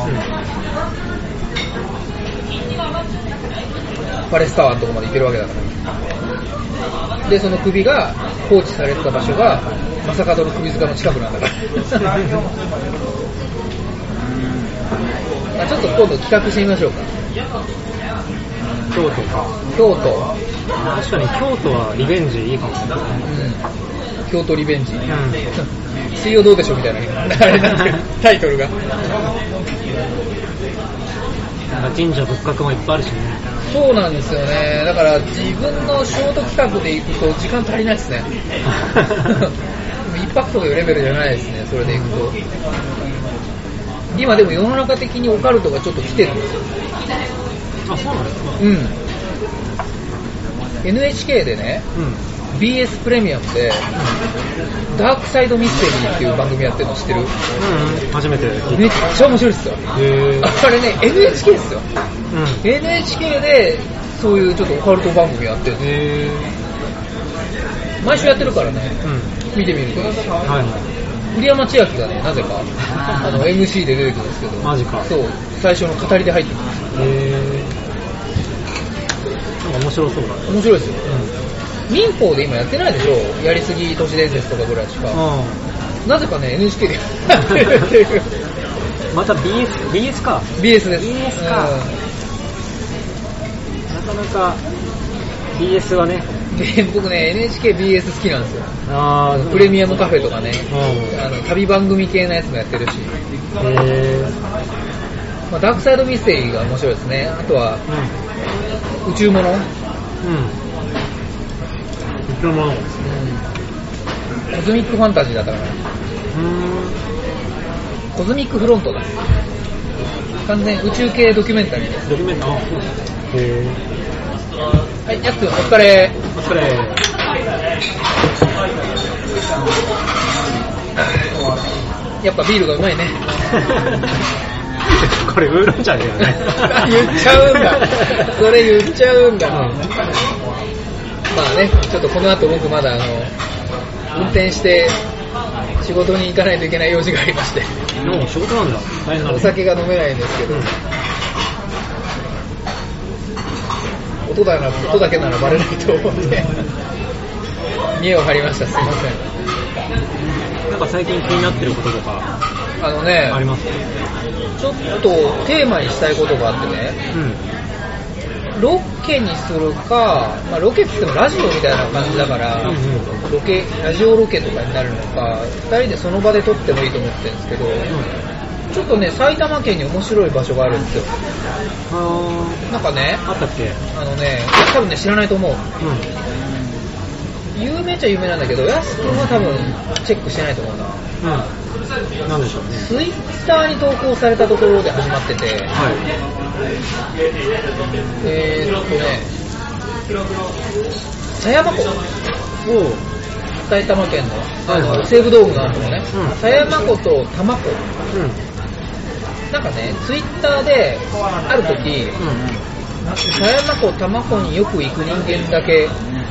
パレスタワーのとこまで行けるわけだから。で、その首が放置されてた場所が、正門の首塚の近くなんだから。<laughs> あちょっと今度企画してみましょうか。
京都か。
京都、
確かに京都はリベンジいいかもしれない。
うん、京都リベンジ。
う <laughs>
水曜どうでしょうみたいな、<laughs> あれなんていうタイトルが。
ん。なんか神社仏閣もいっぱいあるしね。
そうなんですよね。だから自分のショート企画で行くと時間足りないですね。<laughs> 一泊とかいうレベルじゃないですね、それで行くと。今でも世の中的にオカルトがちょっと来てるんですよ。
あ、そうなんですか
うん。NHK でね、
うん。
BS プレミアムで、ダークサイドミステリーっていう番組やってるの知ってる？
うん、初めて聞
めっ。ちゃ面白いっすよ。
へ
あれね、NHK ですよ。
うん。
NHK で、そういうちょっとオカルト番組やってる
へ
毎週やってるからね、
うん。
見てみると。
はいはい。
栗山千明がね、なぜか、あの、MC で出てくるんですけど、<laughs>
マジか
そう、最初の語りで入ってくるんですよ。
か面白そうだね。
面白いですよ。
うん。
民放で今やってないでしょ？やりすぎ都市伝説とかぐらいしか。なぜかね、NHK <laughs> でやってるっていう。
うん。また BS、BS か。
BS です。
BS かなかなか BS はね、<laughs>
僕ね、NHKBS 好きなんですよ。
あー
プレミアムカフェとかね、
うん。
あの旅番組系のやつもやってるし、
へ
まあ、ダークサイドミステリーが面白いですね。あとは
ー。
宇宙物、うん、
うん。うん。宇宙物。う
コズミックファンタジーだったかな。
ーん。
コズミックフロントだ。完全宇宙系ドキュメンタリーです。
ドキュメンタリー。へー。
はい、やっくんお疲れ。
お疲れ。
やっぱビールがうまいね。<laughs> <laughs>
これウーロン茶だよね。
言っちゃうんだ。<laughs> それ言っちゃうんだ。
うん
まあね、ちょっとこの後僕まだあの、運転して仕事に行かないといけない用事がありまして、
もう仕事なんだ。大変。
お酒が飲めないんですけど、音だな、音だけならバレないと思って、見栄を張りました、すいません。
うん。なんか最近気になってることとか
あのね、
あります
ちょっとテーマにしたいことがあってね、
うん。
ロケにするか、まあ、ロケって言ってもラジオみたいな感じだから、
うんうん
ロケ、ラジオロケとかになるのか、二人でその場で撮ってもいいと思ってるんですけど、ちょっとね、埼玉県に面白い場所があるんですよ。
あ
なんかね、
ー、あったっけ？
あのね、多分ね、知らないと思う。
う
有名っちゃ有名なんだけど、やすくんは多分チェックしてないと思うな。
ん。うん。なんでしょうね。
ツイッターに投稿されたところで始まってて、
はい。
えーっとね、狭山湖。
おう。
埼玉県の、あの
はいはい
西武ドームがあるのね、
うん
狭山湖と多摩湖。
うん。
なんかね、ツイッターで、ある時、狭山湖、多摩湖によく行く人間だけ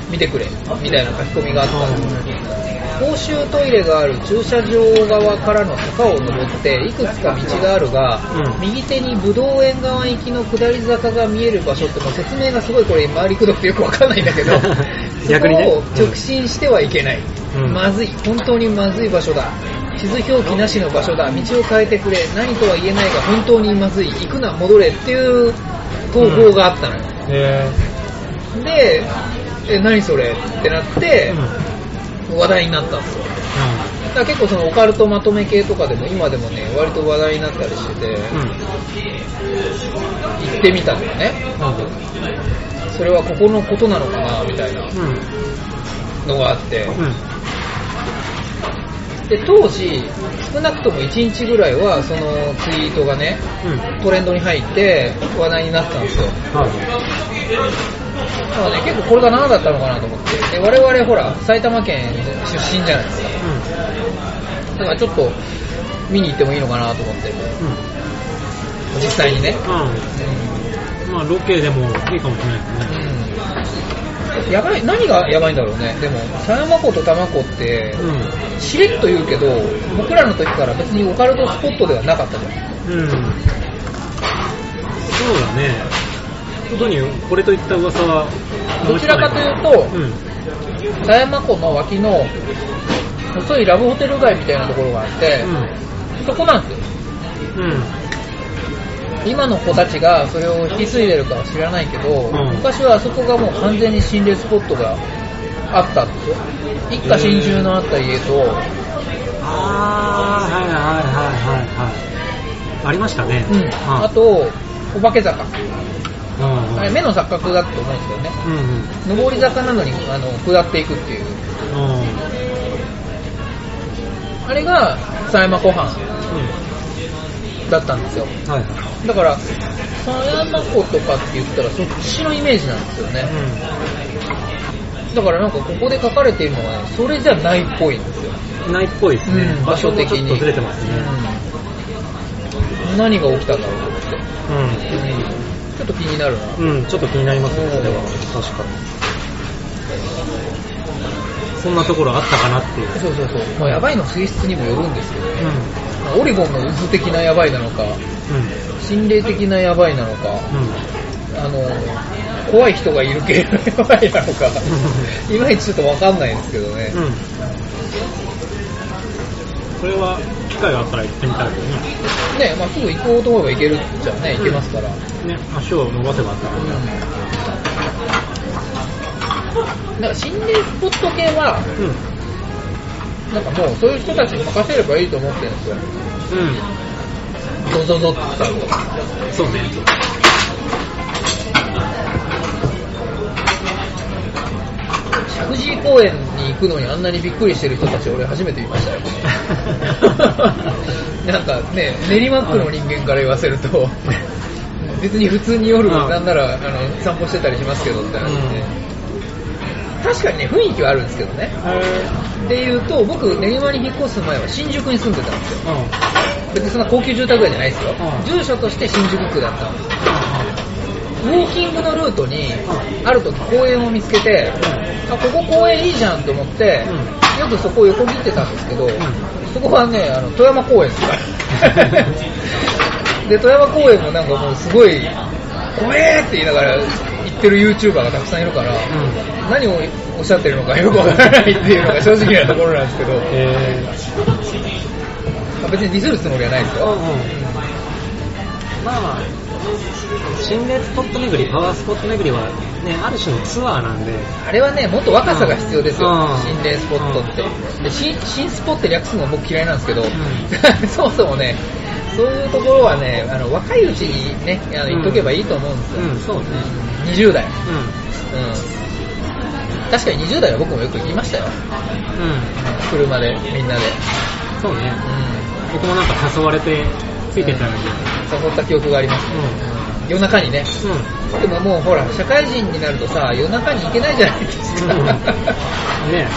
見てくれ、みたいな書き込みがあったんですよ。公衆トイレがある駐車場側からの坂を登って、いくつか道があるが、
うん
右手に武道園側行きの下り坂が見える場所ってもう説明がすごいこれ回りくどくてよくわかんないんだけど、<laughs>
逆にね
そこを直進してはいけない。
うん
まずい、本当にまずい場所だ。地図表記なしの場所だ。道を変えてくれ。何とは言えないが本当にまずい。行くな、戻れっていう投稿があったのよ。
へ
で、え、何それってなって
ー。うん。、
話題になったんですよ。だから結構そのオカルトまとめ系とかでも今でもね、割と話題になったりしてて、
うん。
行ってみたのよね。
なんで？
それはここのことなのかな、みたいな
うん。
のがあって。
うん。
で、当時、少なくとも1日ぐらいはそのツイートがね、
うん。
トレンドに入って話題になったんですよ。
はい。
だからね、結構これが何だったのかなと思って。で我々ほら、埼玉県出身じゃないですか。だからちょっと見に行ってもいいのかなと思って。
うん。
実際にね。
うん。うん。まあ、ロケでもいいかもしれないですね。
うんやばい、何がやばいんだろうね。でも、狭山湖と多摩湖って、
う
しれっと言うけど、僕らの時から別にオカルトスポットではなかったじゃん。
ん。うん。そうだね。外にこれといった噂は
どちらかというと、
うん。
狭山湖の脇の細いラブホテル街みたいなところがあって、そこなんですよ。
うん。うん。
今の子たちがそれを引き継いでるかは知らないけど、
ん
昔はあそこがもう完全に心霊スポットがあったんですよ。一家心中のあった家と、
あー、はいはいはいはいはい。ありましたね。
うん、あと、お化け坂。
うん、
あれ目の錯覚だと思うんですよね。
うんうん。
上り坂なのにあの下っていくっていう。
うん。
あれが狭山湖畔だったんですよ。
はいはい。
だから、狭山湖とかって言ったらそっちのイメージなんですよね。だからなんかここで書かれているのはね、それじゃないっぽいんですよ。
うん。ないっぽいですね。
うん場所的に
ずれてますね。
うん何が起きたんだろうと思って。
う
ちょっと気になるな。
ん。うん、ちょっと気になりますね、それは。確かに。そんなところあったかなっていう。
そうそうそう。まあ、やばいの水質にもよるんですけどね。
う
まあオリゴンの渦的なやばいなのか、
ん。うん。
心霊的なやばいなのか、あの、怖い人がいる系のやばいなのか、いまいちちょっとわかんないんですけどね。
うん。うん。それは、機会があったら行ってみたいけどね。
ね、まあすぐ行こうと思えば行けるじゃね、行けますから。
ね、足を伸ばせばあったら。
うん。なんか心霊スポット系は、
うん。
なんかもうそういう人たちに任せればいいと思ってるんですよ。
うん。
ゾゾゾさんとか。
そうね。
公園に行くのにあんなにびっくりしてる人たち俺初めて見ましたよ。<laughs> なんかね、練馬区の人間から言わせると、別に普通に夜、
うん
なんならあの散歩してたりしますけどって話で、確かにね、雰囲気はあるんですけどね。っていうと、僕、練馬に引っ越す前は新宿に住んでたんですよ。別にそんな高級住宅街じゃないですよ。
うん
住所として新宿区だったんです。ウォーキングのルートに、ある時公園を見つけて、あ、ここ公園いいじゃんと思って、よくそこを横切ってたんですけど、そこはね、あの、富山公園です。から。で、富山公園もなんかもうすごい、怖えーって言いながら行ってる YouTuber がたくさんいるから、何をおっしゃってるのかよくわからないっていうのが正直なところなんですけど、別にディスるつもりはないです
ー、うん
よ。
まあ、心霊スポット巡り、パワースポット巡りは、ね、ある種のツアーなんで、
あれはね、もっと若さが必要ですよ、
うん
心霊スポットって。で新新スポって略すの僕嫌いなんですけど、
ん <laughs>
そもそもね、そういうところはね、あの若いうちにね、あの言っとけばいいと思うんですよ。
うん、そうね。
20代。
う
うん。確かに20代は僕もよく行きましたよ。
ん、うん、
車で、みんなで。
そうね。
う
僕もなんか誘われて、ついてったんだ
ん。誘った記憶があります。
け
夜中にね。
ど、うん。
でももうほら、社会人になるとさ、夜中に行けないじゃないですか。
うん <laughs> ね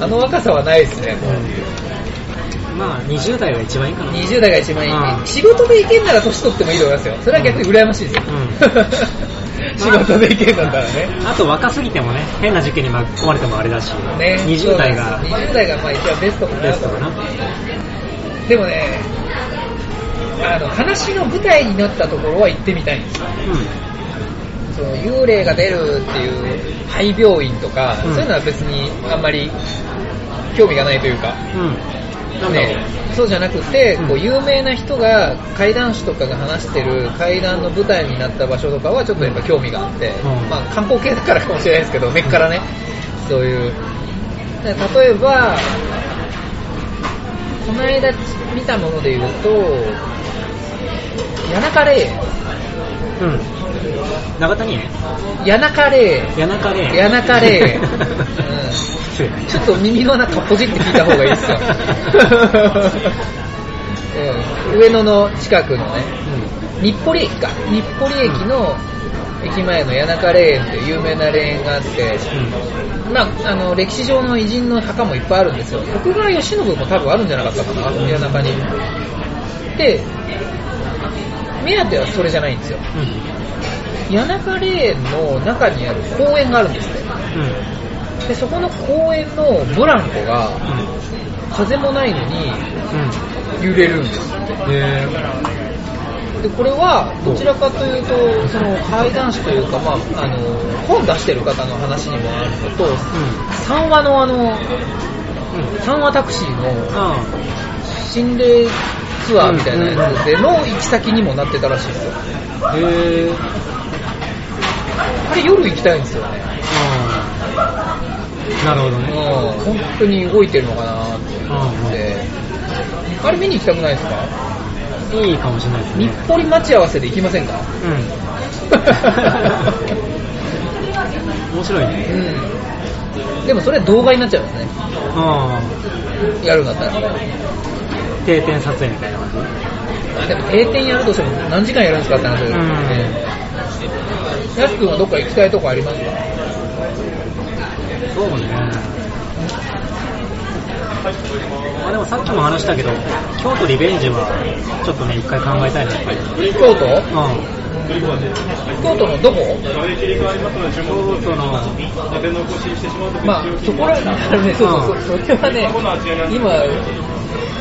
あの若さはないですね、もう。
うん。まあ、20代が一番いいかな。
20代が一番いい。
うん
仕事で行けんなら年取ってもいいと思いますよ。それは逆に羨ましいですよ。
う <laughs>
仕事で行けんだったらね。
あと若すぎてもね、変な事件に巻き込まれてもあれだし、
ね
20代が
そうなんです20代がまあ一番ベストかな
ベストかな。
でもね、あの、話の舞台になったところは行ってみたいんですよ。
う
その幽霊が出るっていう廃病院とか、
うん
そういうのは別にあんまり興味がないというか、
ん。うん。
ね、そうじゃなくて、
うん
こう有名な人が怪談師とかが話してる怪談の舞台になった場所とかはちょっとやっぱ興味があって、
うん
まあ観光系だからかもしれないですけど、根っからね、そういう。で例えば、この間見たもので言うと、谷中霊
うん。長谷ね。
谷中霊
谷中霊。
谷中霊
失礼 <laughs>
ちょっと耳の中ポジって聞いた方がいいですよ。<laughs> うん上野の近くのね、日暮里駅か。日暮里駅の駅前の谷中霊園って有名な霊園があって、まあ、あの、歴史上の偉人の墓もいっぱいあるんですよ。徳川慶喜も多分あるんじゃなかったかな、谷中に。で、目当てはそれじゃないんですよ。
うん。うん。
谷中霊園の中にある公園があるんですね。
うん。
で、そこの公園のブランコが、風もないのに
うん。
揺れるんですって。
え
で、これは、どちらかというと、その、怪談師というか、まあ、あの、本出してる方の話にもあるのと、
うん。
三話のあの、
うん。
三話タクシーの
あ
心霊ツアーみたいなやつでの行き先にもなってたらしいですよ。
あ。へえ。
あれ夜行きたいんですよね。
なるほど
うん、
ね。
本当に動いてるのかなって思って。あれ見に行きたくないですか？
いいかもしれないです
日
ね。
暮里待ち合わせで行きませんか？
うん。面白いね。
うん。でもそれ動画になっちゃいますね。
あ
やるんだったら。
あ。定点撮影みたいな感じ？
あでも定点やるとしても何時間やるんですかって話ですよね。やすくんはどっか行きたいとこありますか？
そうね。まあでもさっきも話したけど、京都リベンジはちょっとね、一回考えたいな、やっぱり。
京都？
うん。
京都のどこ？
京都の、
まあ、そこら、あのね、そうそうそう、それはね、今、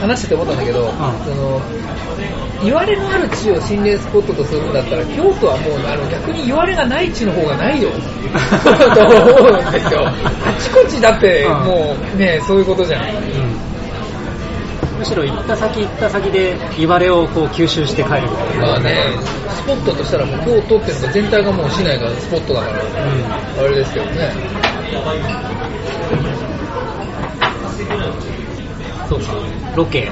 話してて思ったんだけど、その、言われのある地を心霊スポットとするんだったら、京都はもう、あの、逆に言われがない地の方がないよ。<laughs> と思うんですよ。あちこちだって、
うん。
もう、ね、そういうことじゃん。
うんむしろ行った先行った先で言われをこう吸収して帰るみたいな。
まあね、スポットとしたらもう京都っていうのが全体がもう市内がスポットだから、あれですけどね。
そうか。ロケ、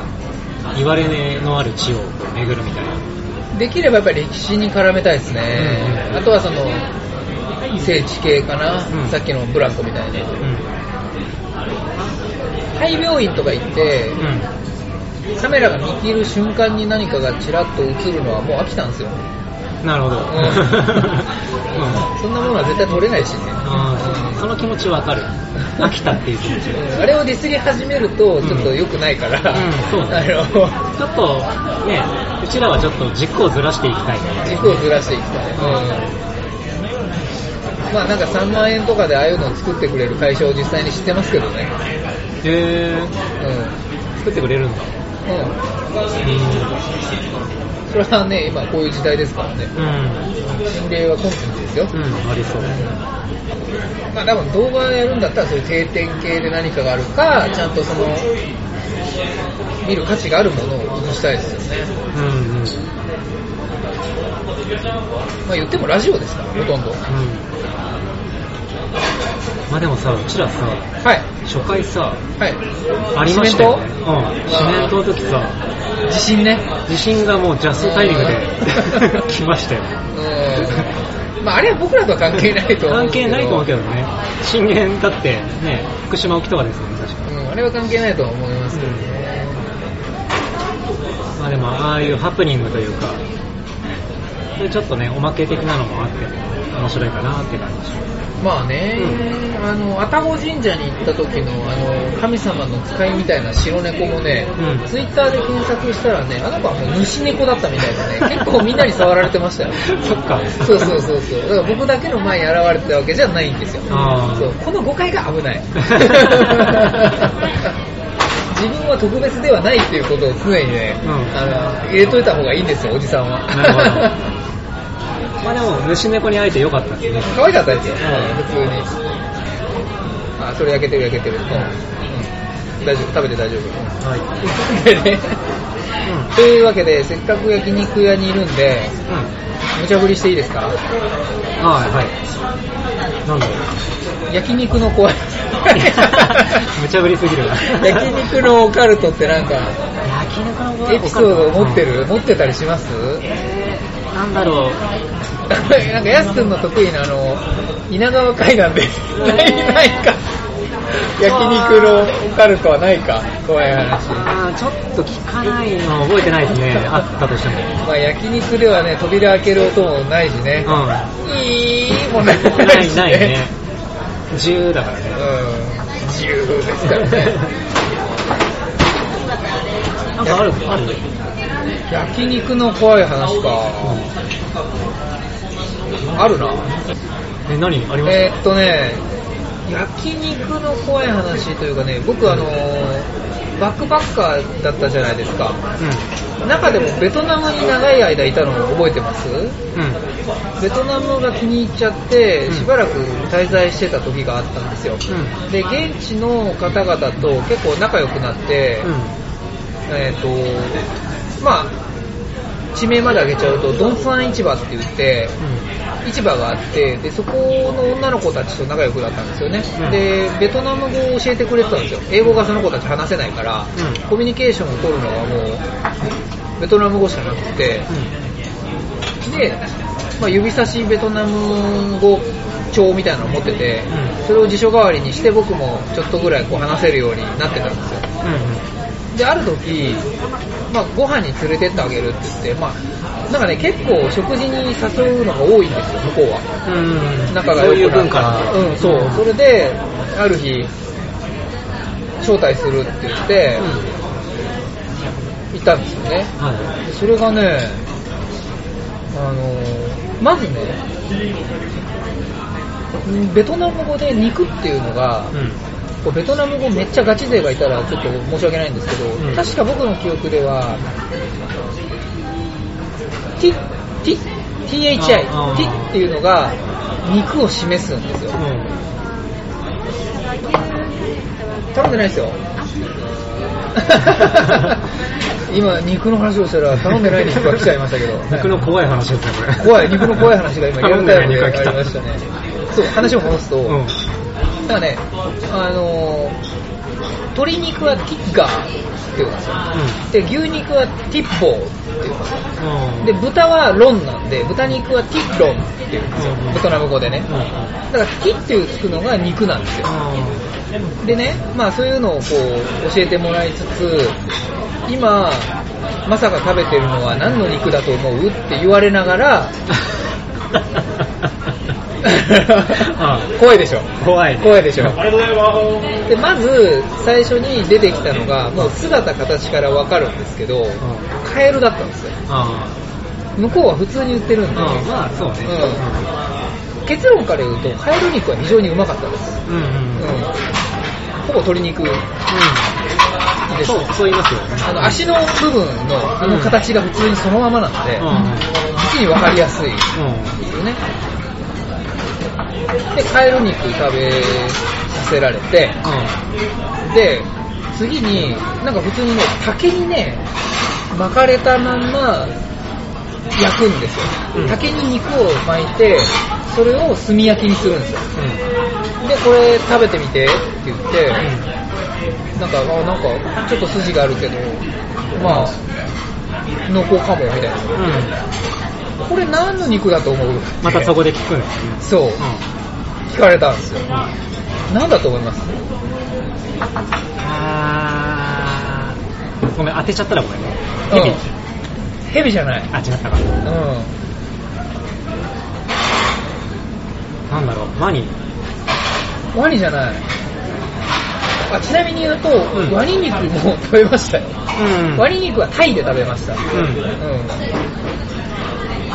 言われのある地を巡るみたいな。
できればやっぱり歴史に絡めたいですね。
うん
あとはその、聖地系かな、
うん
さっきのブランコみたいな。
うん。
廃病院とか行って、
うん。
カメラが見切る瞬間に何かがちらっと映るのはもう飽きたんですよ。
なるほど。
ん
うん <laughs>
そんなものは絶対撮れないしね。
その気持ちわかる。飽きたっていう気持ち。
うんあれをディスり始めるとちょっと良くないから、
うんそうだ
あの、
ちょっとね、うちらはちょっと軸をずらしていきたいね。
軸をずらしていきたい。うんまあなんか3万円とかでああいうのを作ってくれる会社を実際に知ってますけどね。
へー、
うん。
作ってくれるんだ。
うん。それはね、今こういう時代ですからね。
うん。
心霊はコンテンツですよ。
うん、ありそう。
まあ多分動画やるんだったらそういう定点系で何かがあるか、ちゃんとその、見る価値があるものを映したいですよね。
うんうん。
まあ言ってもラジオですから、ほとんど。
うん。まあでもさ、うちらさ、
はい。
初回さ、
はい。
ありましたよね。
四
うん。四年との時さ、
地震ね。
地震がもうジャストタイミングで <laughs> 来ましたよ。
うん。まああれは僕らとは関係ないと思う。
関係ないと思うけどね。震源だってね、福島沖とかですよね、確か。
うん、あれは関係ないとは思いますけどね。
まあでも、ああいうハプニングというか、でちょっとね、おまけ的なのもあって、面白いかなって感じしま
あね、あの、愛宕神社に行った時の、あの、神様の使いみたいな白猫もね、
うん
ツイッターで検索したらね、あの子はもう主猫だったみたいでね、<laughs> 結構みんなに触られてましたよ。<laughs>
そっか。
そうそうそうそう。だから僕だけの前に現れてたわけじゃないんですよ。そうこの誤解が危ない。<laughs> 自分は特別ではないっていうことを常にね、
うん
あの入れといた方がいいんですよ、おじさんは。
まあでも、主猫に会えてよかったですね。
可愛かったですよ、
ん
普通に。あ、それ焼けてる焼けてる。うん。うん大丈夫、食べて大丈夫。
はい。
でね、というわけで、せっかく焼肉屋にいるんで、
うん。
無茶ぶりしていいですか？
はい、はい。なんだろう。
焼肉の怖い。<laughs>
無茶ぶりすぎるな。<laughs>
焼肉のオカルトってなんか、
焼肉のご飯
エピソード持ってる、持ってたりします？
えー、なんだろう。<laughs>
なんか、やすくんの得意なあの、稲川海岸で、ないないか。焼肉のオカルトはないか、怖い話。
あーちょっと聞かないの覚えてないですね。あったとしても。
まあ焼肉ではね、扉開ける音もないしね。
う
いいもない
ん。ない、ないね。10だからね。
うん。自由ですからね。
なんかある？ある
焼肉の怖い話か。あるな。
え、何？あります？
えーっとね、焼肉の怖い話というかね、僕あの、バックパッカーだったじゃないですか。
う
中でもベトナムに長い間いたのを覚えてます？
ん。うん。
ベトナムが気に入っちゃって、
うん
しばらく滞在してた時があったんですよ。
うん。
で、現地の方々と結構仲良くなって、えっ、と、まあ、地名まで挙げちゃうと、ドンスアン市場って言って、市場があって、で、そこの女の子たちと仲良くなったんですよね。
うん
で、ベトナム語を教えてくれてたんですよ。英語がその子たち話せないから、
うん
コミュニケーションを取るのはもう、ベトナム語しかなくて、で、まあ、指差しベトナム語帳みたいなのを持ってて、
うん
それを辞書代わりにして僕もちょっとぐらいこう話せるようになってたんですよ。で、ある時、まあ、ご飯に連れてってあげるって言って、まあ、なんかね、結構食事に誘うのが多いんですよ、向こうは。
うん。うん。
仲が
そういう
良くなった
文化な
うん、そう。それで、ある日、招待するって言って、行ったんですよね。
はい。
でそれがね、あの、まずね、うんベトナム語で肉っていうのが、
うん。
こうベトナム語めっちゃガチ勢がいたらちょっと申し訳ないんですけど、
うん
確か僕の記憶では、T、T、THI、T っていうのが肉を示すんですよ。頼んでないですよ。<laughs> 今、肉の話をしたら頼んでない肉が来ちゃいましたけど。
肉の怖い話ですね、これ。
怖い、肉の怖い話が今、リアルタイムでありましたね。そう、話を戻すと、
うん。
だからね、あのー鶏肉はティッガーって言うんですよ。で、牛肉はティッボーって言うんですよ。
うん。
で、豚はロンなんで、豚肉はティッロンって言うんですよ
うん。
ベトナム語でね。
うん。
だから、ティっていうつくのが肉なんですよ。でね、まあそういうのをこう教えてもらいつつ、今、まさか食べてるのは何の肉だと思うって言われながら、<laughs> 怖いでしょ。
怖いね。
怖いでしょ。
ありがとうございます。
で、まず最初に出てきたのが、もう姿形からわかるんですけど、カエルだったんですよ。
あ
向こうは普通に売ってるんで、
あ。うん、まあそうね。
結論から言うと、カエル肉は非常にうまかったです。
うん。うん。うん。
うん。ほぼ鶏肉です。
そう、そう言いますよね。
あの足の部分のあの形が普通にそのままなんで、
うん。
実に分かりやすいで
うん。
すよね。で、カエル肉食べさせられて、で、次に、なんか普通にね、竹にね、巻かれたまんま焼くんですよ。
うん
竹に肉を巻いて、それを炭焼きにするんですよ。
うん。
で、これ食べてみてって言って、なんか、あなんか、ちょっと筋があるけど、まあ、濃厚かも、みたいな。
うん。
これ何の肉だと思う？
またそこで聞くんですね。
そう、聞かれたんですよ。何だと思います？
あー。ごめん、当てちゃったらごめんね。
うん
ヘビ？
ヘビじゃない。
あ、違ったか。
うん。
なんだろう、ワニ？
ワニじゃない。あちなみに言うと、
ん
ワニ肉も食べましたよ。
うん
ワニ肉はタイで食べました。
うん。
うん。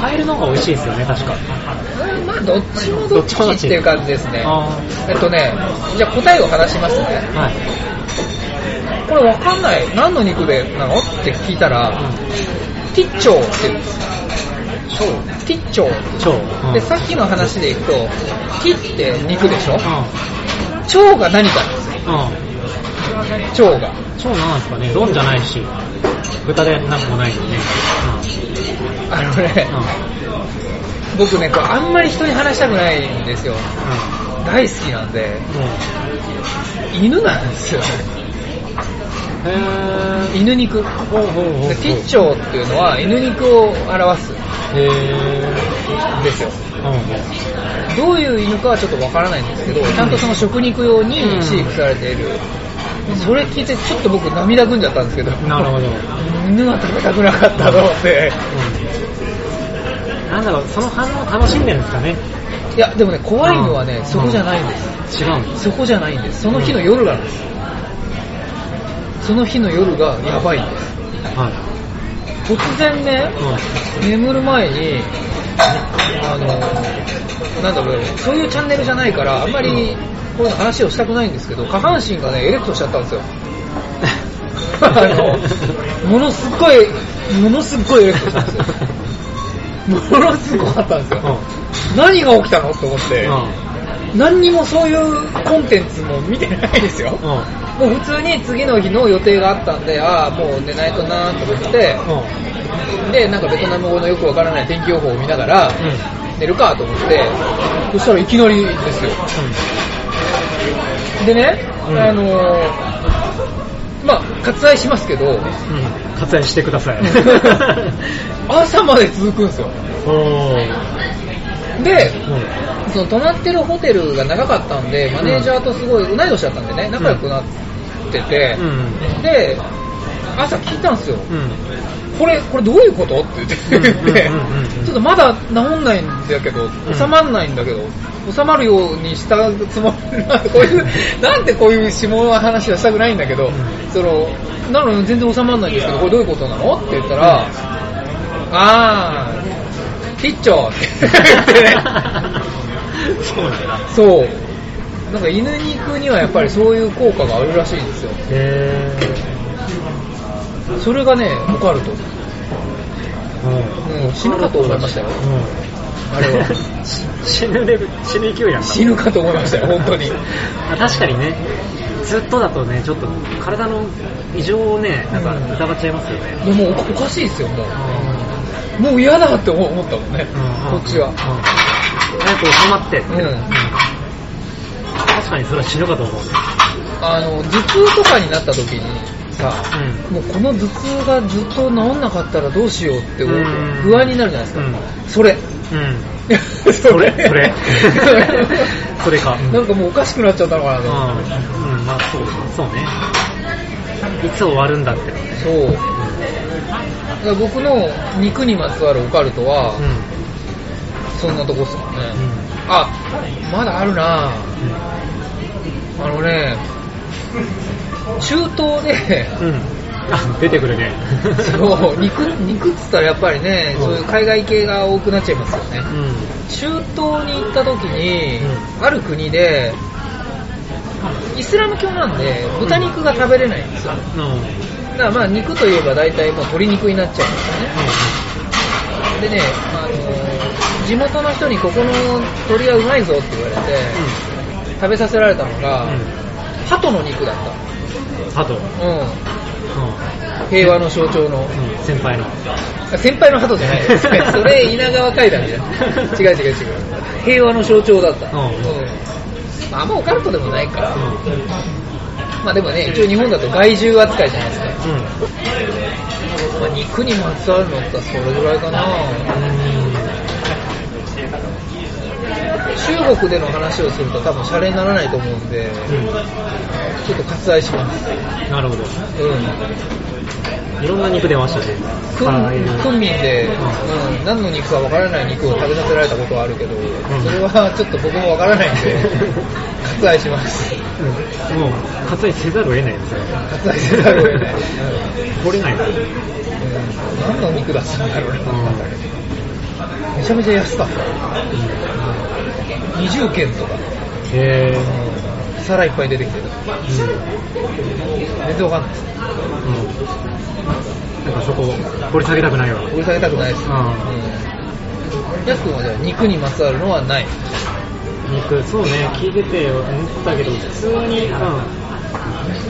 カエルの方が美味しいですよね、確か。
まあ、どっちもどっち
どっ
ていう感じですね。
あ
えっとね、じゃあ答えを話しますね。
ー。はい。
これわかんない。何の肉でなの？って聞いたら、ティッチョウって言うんです。ティッチョウ。
超。うん
で、さっきの話でいくと、ティって肉でしょ？
う
腸が何かですよ。
ん。うん。
腸が。
超なんですかね、ロンじゃないし、豚でなんもないよね。
あのね、
うん。
僕ね、あんまり人に話したくないんですよ。
う
大好きなんで。犬なんですよ。犬肉。
ほうほうほうほう
でティッチョウっていうのは犬肉を表す
へ
んですよ。
うん。
どういう犬かはちょっとわからないんですけど、ちゃんとその食肉用に飼育されている。それ聞いてちょっと僕涙ぐんじゃったんですけど、
なるほど。
犬は食べたくなかったと思って。
うん。なんだろう、その反応楽しんでるんですかね。
いや、でもね、怖いのはね、
うん
そこじゃないんです。
違うんです。
そこじゃないんです。その日の夜なんです。その日の夜がやばいんです。
はい。
突然ね、眠る前に、あの、なんだろう、そういうチャンネルじゃないから、あんまりこういうの話をしたくないんですけど、下半身がね、エレクトしちゃったんですよ。<laughs> あの、ものすっごい、ものすっごいエレクトしたんですよ。ものすごかったんですよ。何が起きたのと思って、何にもそういうコンテンツも見てないですよ。
うん。うん。
もう普通に次の日の予定があったんで、ああ、もう寝ないとなーと思って、で、なんかベトナム語のよくわからない天気予報を見ながら、寝るかと思って、そしたらいきなりですよ。でね、
うん
あのー、まあ、割愛しますけど、
うん。割愛してください。<laughs>
朝まで続くんですよ。で、
うん。
その泊まってるホテルが長かったんで、マネージャーとすごい同い年だったんでね、仲良くなってて、
うん。
で、朝聞いたんですよ。
うん。
これ、これどういうこと？って言って、ちょっとまだ治んないんだけど、
ん
収まんないんだけど、収まるようにしたつもりなんで、<laughs> こういう、なんでこういう下の話はしたくないんだけど、その、なのに全然収まんないんですけど、これどういうことなの？って言ったら、あー、ヒッチョーって言ってね。<laughs>
そう。
そう。なんか犬肉にはやっぱりそういう効果があるらしいんですよ。
へ
それがね、オカルト。うん、死ぬかと思いましたよ。
うん。
あれは。<laughs>
死ぬレベル、死ぬ勢いやんか。
死ぬかと思いましたよ、本当に。
まあ確かにね、ずっとだとね、ちょっと体の異常をね、なんか疑っちゃいますよね。
でもおかしいですよ、もう。もう嫌だって思ったもんね、
うん
こっちは
うん。早く収まってって。
うん
確かにそれは死ぬかと思う。
あの、頭痛とかになった時にさ、
う
もうこの頭痛がずっと治んなかったらどうしようって思う
うん
不安になるじゃないですか。
うん
それ。
ん。うん。
そ
それ？それ？<laughs> それかうん
なんかもうおかしくなっちゃったのかなと思って。
うん、うん、まあそう、そうね。いつ終わるんだって。
そう。だ僕の肉にまつわるオカルトは、
うん。
そんなとこっすもんね。
うん。
あ、まだあるなあ中東で、
うん。うん。あ、出てくるね。
そう、肉、肉っつったらやっぱりね、
うん
そういう海外系が多くなっちゃいますよね。
うん。
中東に行った時に、
う
ある国で、イスラム教なんで、豚肉が食べれないんですよ。
うん。
だからまあ肉といえば大体もう鶏肉になっちゃうんですよね。でね、あのー地元の人にここの鶏はうまいぞって言われて、食べさせられたのが、鳩の肉だった。
うん。
うん。平和の象徴の。
うん。先輩の。
先輩の鳩じゃない。<laughs> それ稲川階段じゃん。違う違う違う。平和の象徴だった。
うん
まああんまオカルトでもないから。
う
まあでもね、一応日本だと害獣扱いじゃないですか。
ん。
まあ肉にまつわるのってそれぐらいかな。中国での話をすると多分シャレにならないと思うんで、
う
ちょっと割愛します。
ん。なるほど。
うん。
いろんな肉出ましたね。
クンで、
う
うん、何の肉かわからない肉を食べさせられたことはあるけど、それはちょっと僕もわからないんで、<laughs> 割愛します。
うんもう、割愛せざるを得ないですよ。
割愛せざるを得ない。
取れないですよ。
うん、何の肉だったんだろうな。
う
めちゃめちゃ安かった。20件とか、
へ
皿いっぱい出てきてた。
ぇ
全然わかんないです。
うん。うん。なんかそこ、掘り下げたくないわ。
掘り下げたくないです。
うん
うん。やすくんはじゃあ肉にまつわるのはない。
肉、そうね、聞いてて思ったけど、普通に、うん。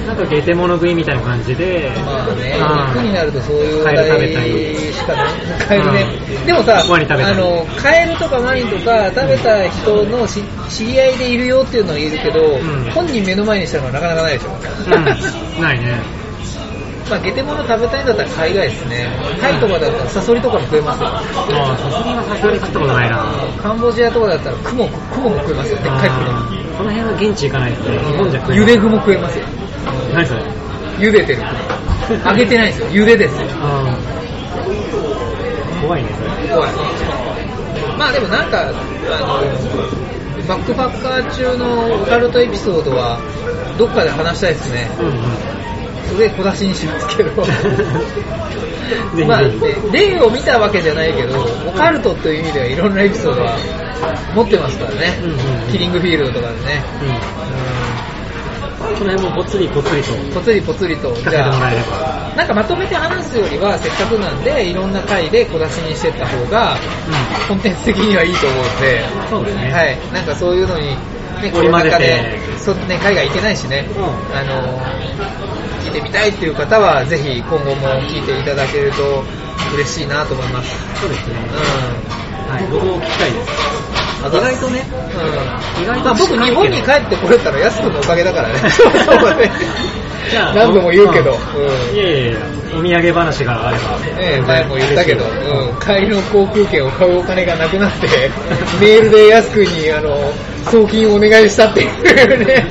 なんかゲテモノ食いみたいな感じで、
まあね、
うん
肉になるとそういう話
カエル食べ
題
たり
しかない。カエルね。
うん
でもさ、あの、カエルとかワニとか食べた人のし知り合いでいるよっていうのは言えるけど、
ん
本人目の前にしたのはなかなかないでしょ。
うん。ないね。
まあ、ゲテモノ食べたいんだったら海外ですね。タイとかだったらサソリとかも食えますよ。
ああ、さすがにさすがに食ったことないな。
カンボジアとかだったらクモ、クモも食えますよ。でっかいクモ。
この辺は現地行かないと、日本じゃ食えない
ゆで具も食えますよ。
何それ？
茹でてる。揚げてないですよ。茹でですよ。
怖いね、それ。
怖い。まあでもなんか、あの、バックパッカー中のオカルトエピソードは、どっかで話したいですね。
うんうん。
すげえ小出しにしますけど。まあ、例を見たわけじゃないけど、オカルトという意味ではいろんなエピソードは持ってますからね。
うんうんうん
キリングフィールドとかでね。
うん。その辺もぽつりぽつりと
ぽつりぽつりと、
聞かせてもらえれば。
なんかまとめて話すよりは、せっかくなんで、いろんな回で小出しにしてった方が、コンテンツ的にはいいと思うんで、
そうですね。
はい、なんかそういうのに、ね、コロナ禍で、そうね、海外行けないしね、
うん
あの、聞いてみたいっていう方は、ぜひ今後も聞いていただけると嬉しいなと思います。
そうですね。
う
はい、僕も聞きたいです。
ん。
意外とね、
うん。
意外と
まあ僕日本に帰ってこれたら安くのおかげだからね。
じゃあ
何度も言うけど。
ん
うん
いやいやいや、お土産話があれば。
ええ、前も言ったけど、うん、帰りの航空券を買うお金がなくなって、<laughs> メールで安くに、あの、送金をお願いしたっていうね。<laughs>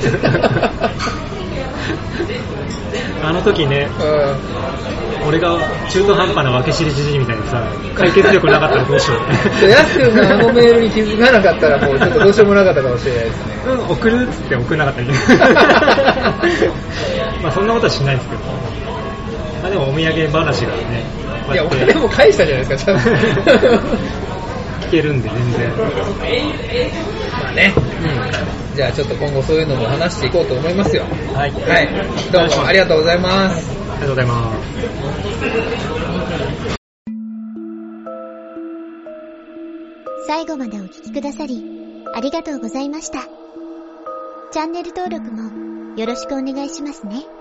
あの時ね、
うん。
俺が中途半端な分け知りじじいみたいにさ、解決力なかったらどうしよう。
で、やすくんがあのメールに気づかなかったら、もうちょっとどうしようもなかったかもしれないですね。
うん、送るっつって送んなかったりねまあそんなことはしないですけど。まあでもお土産話がね、こう
いや、
やって
俺でも返したじゃないですか、ちゃんと。
聞けるんで、全然。
まあね。
うん。
じゃあちょっと今後そういうのも話していこうと思いますよ。
はい。
はい。どうもありがとうございます。
ありがとうございます。
最後までお聞きくださり、ありがとうございました。チャンネル登録もよろしくお願いしますね。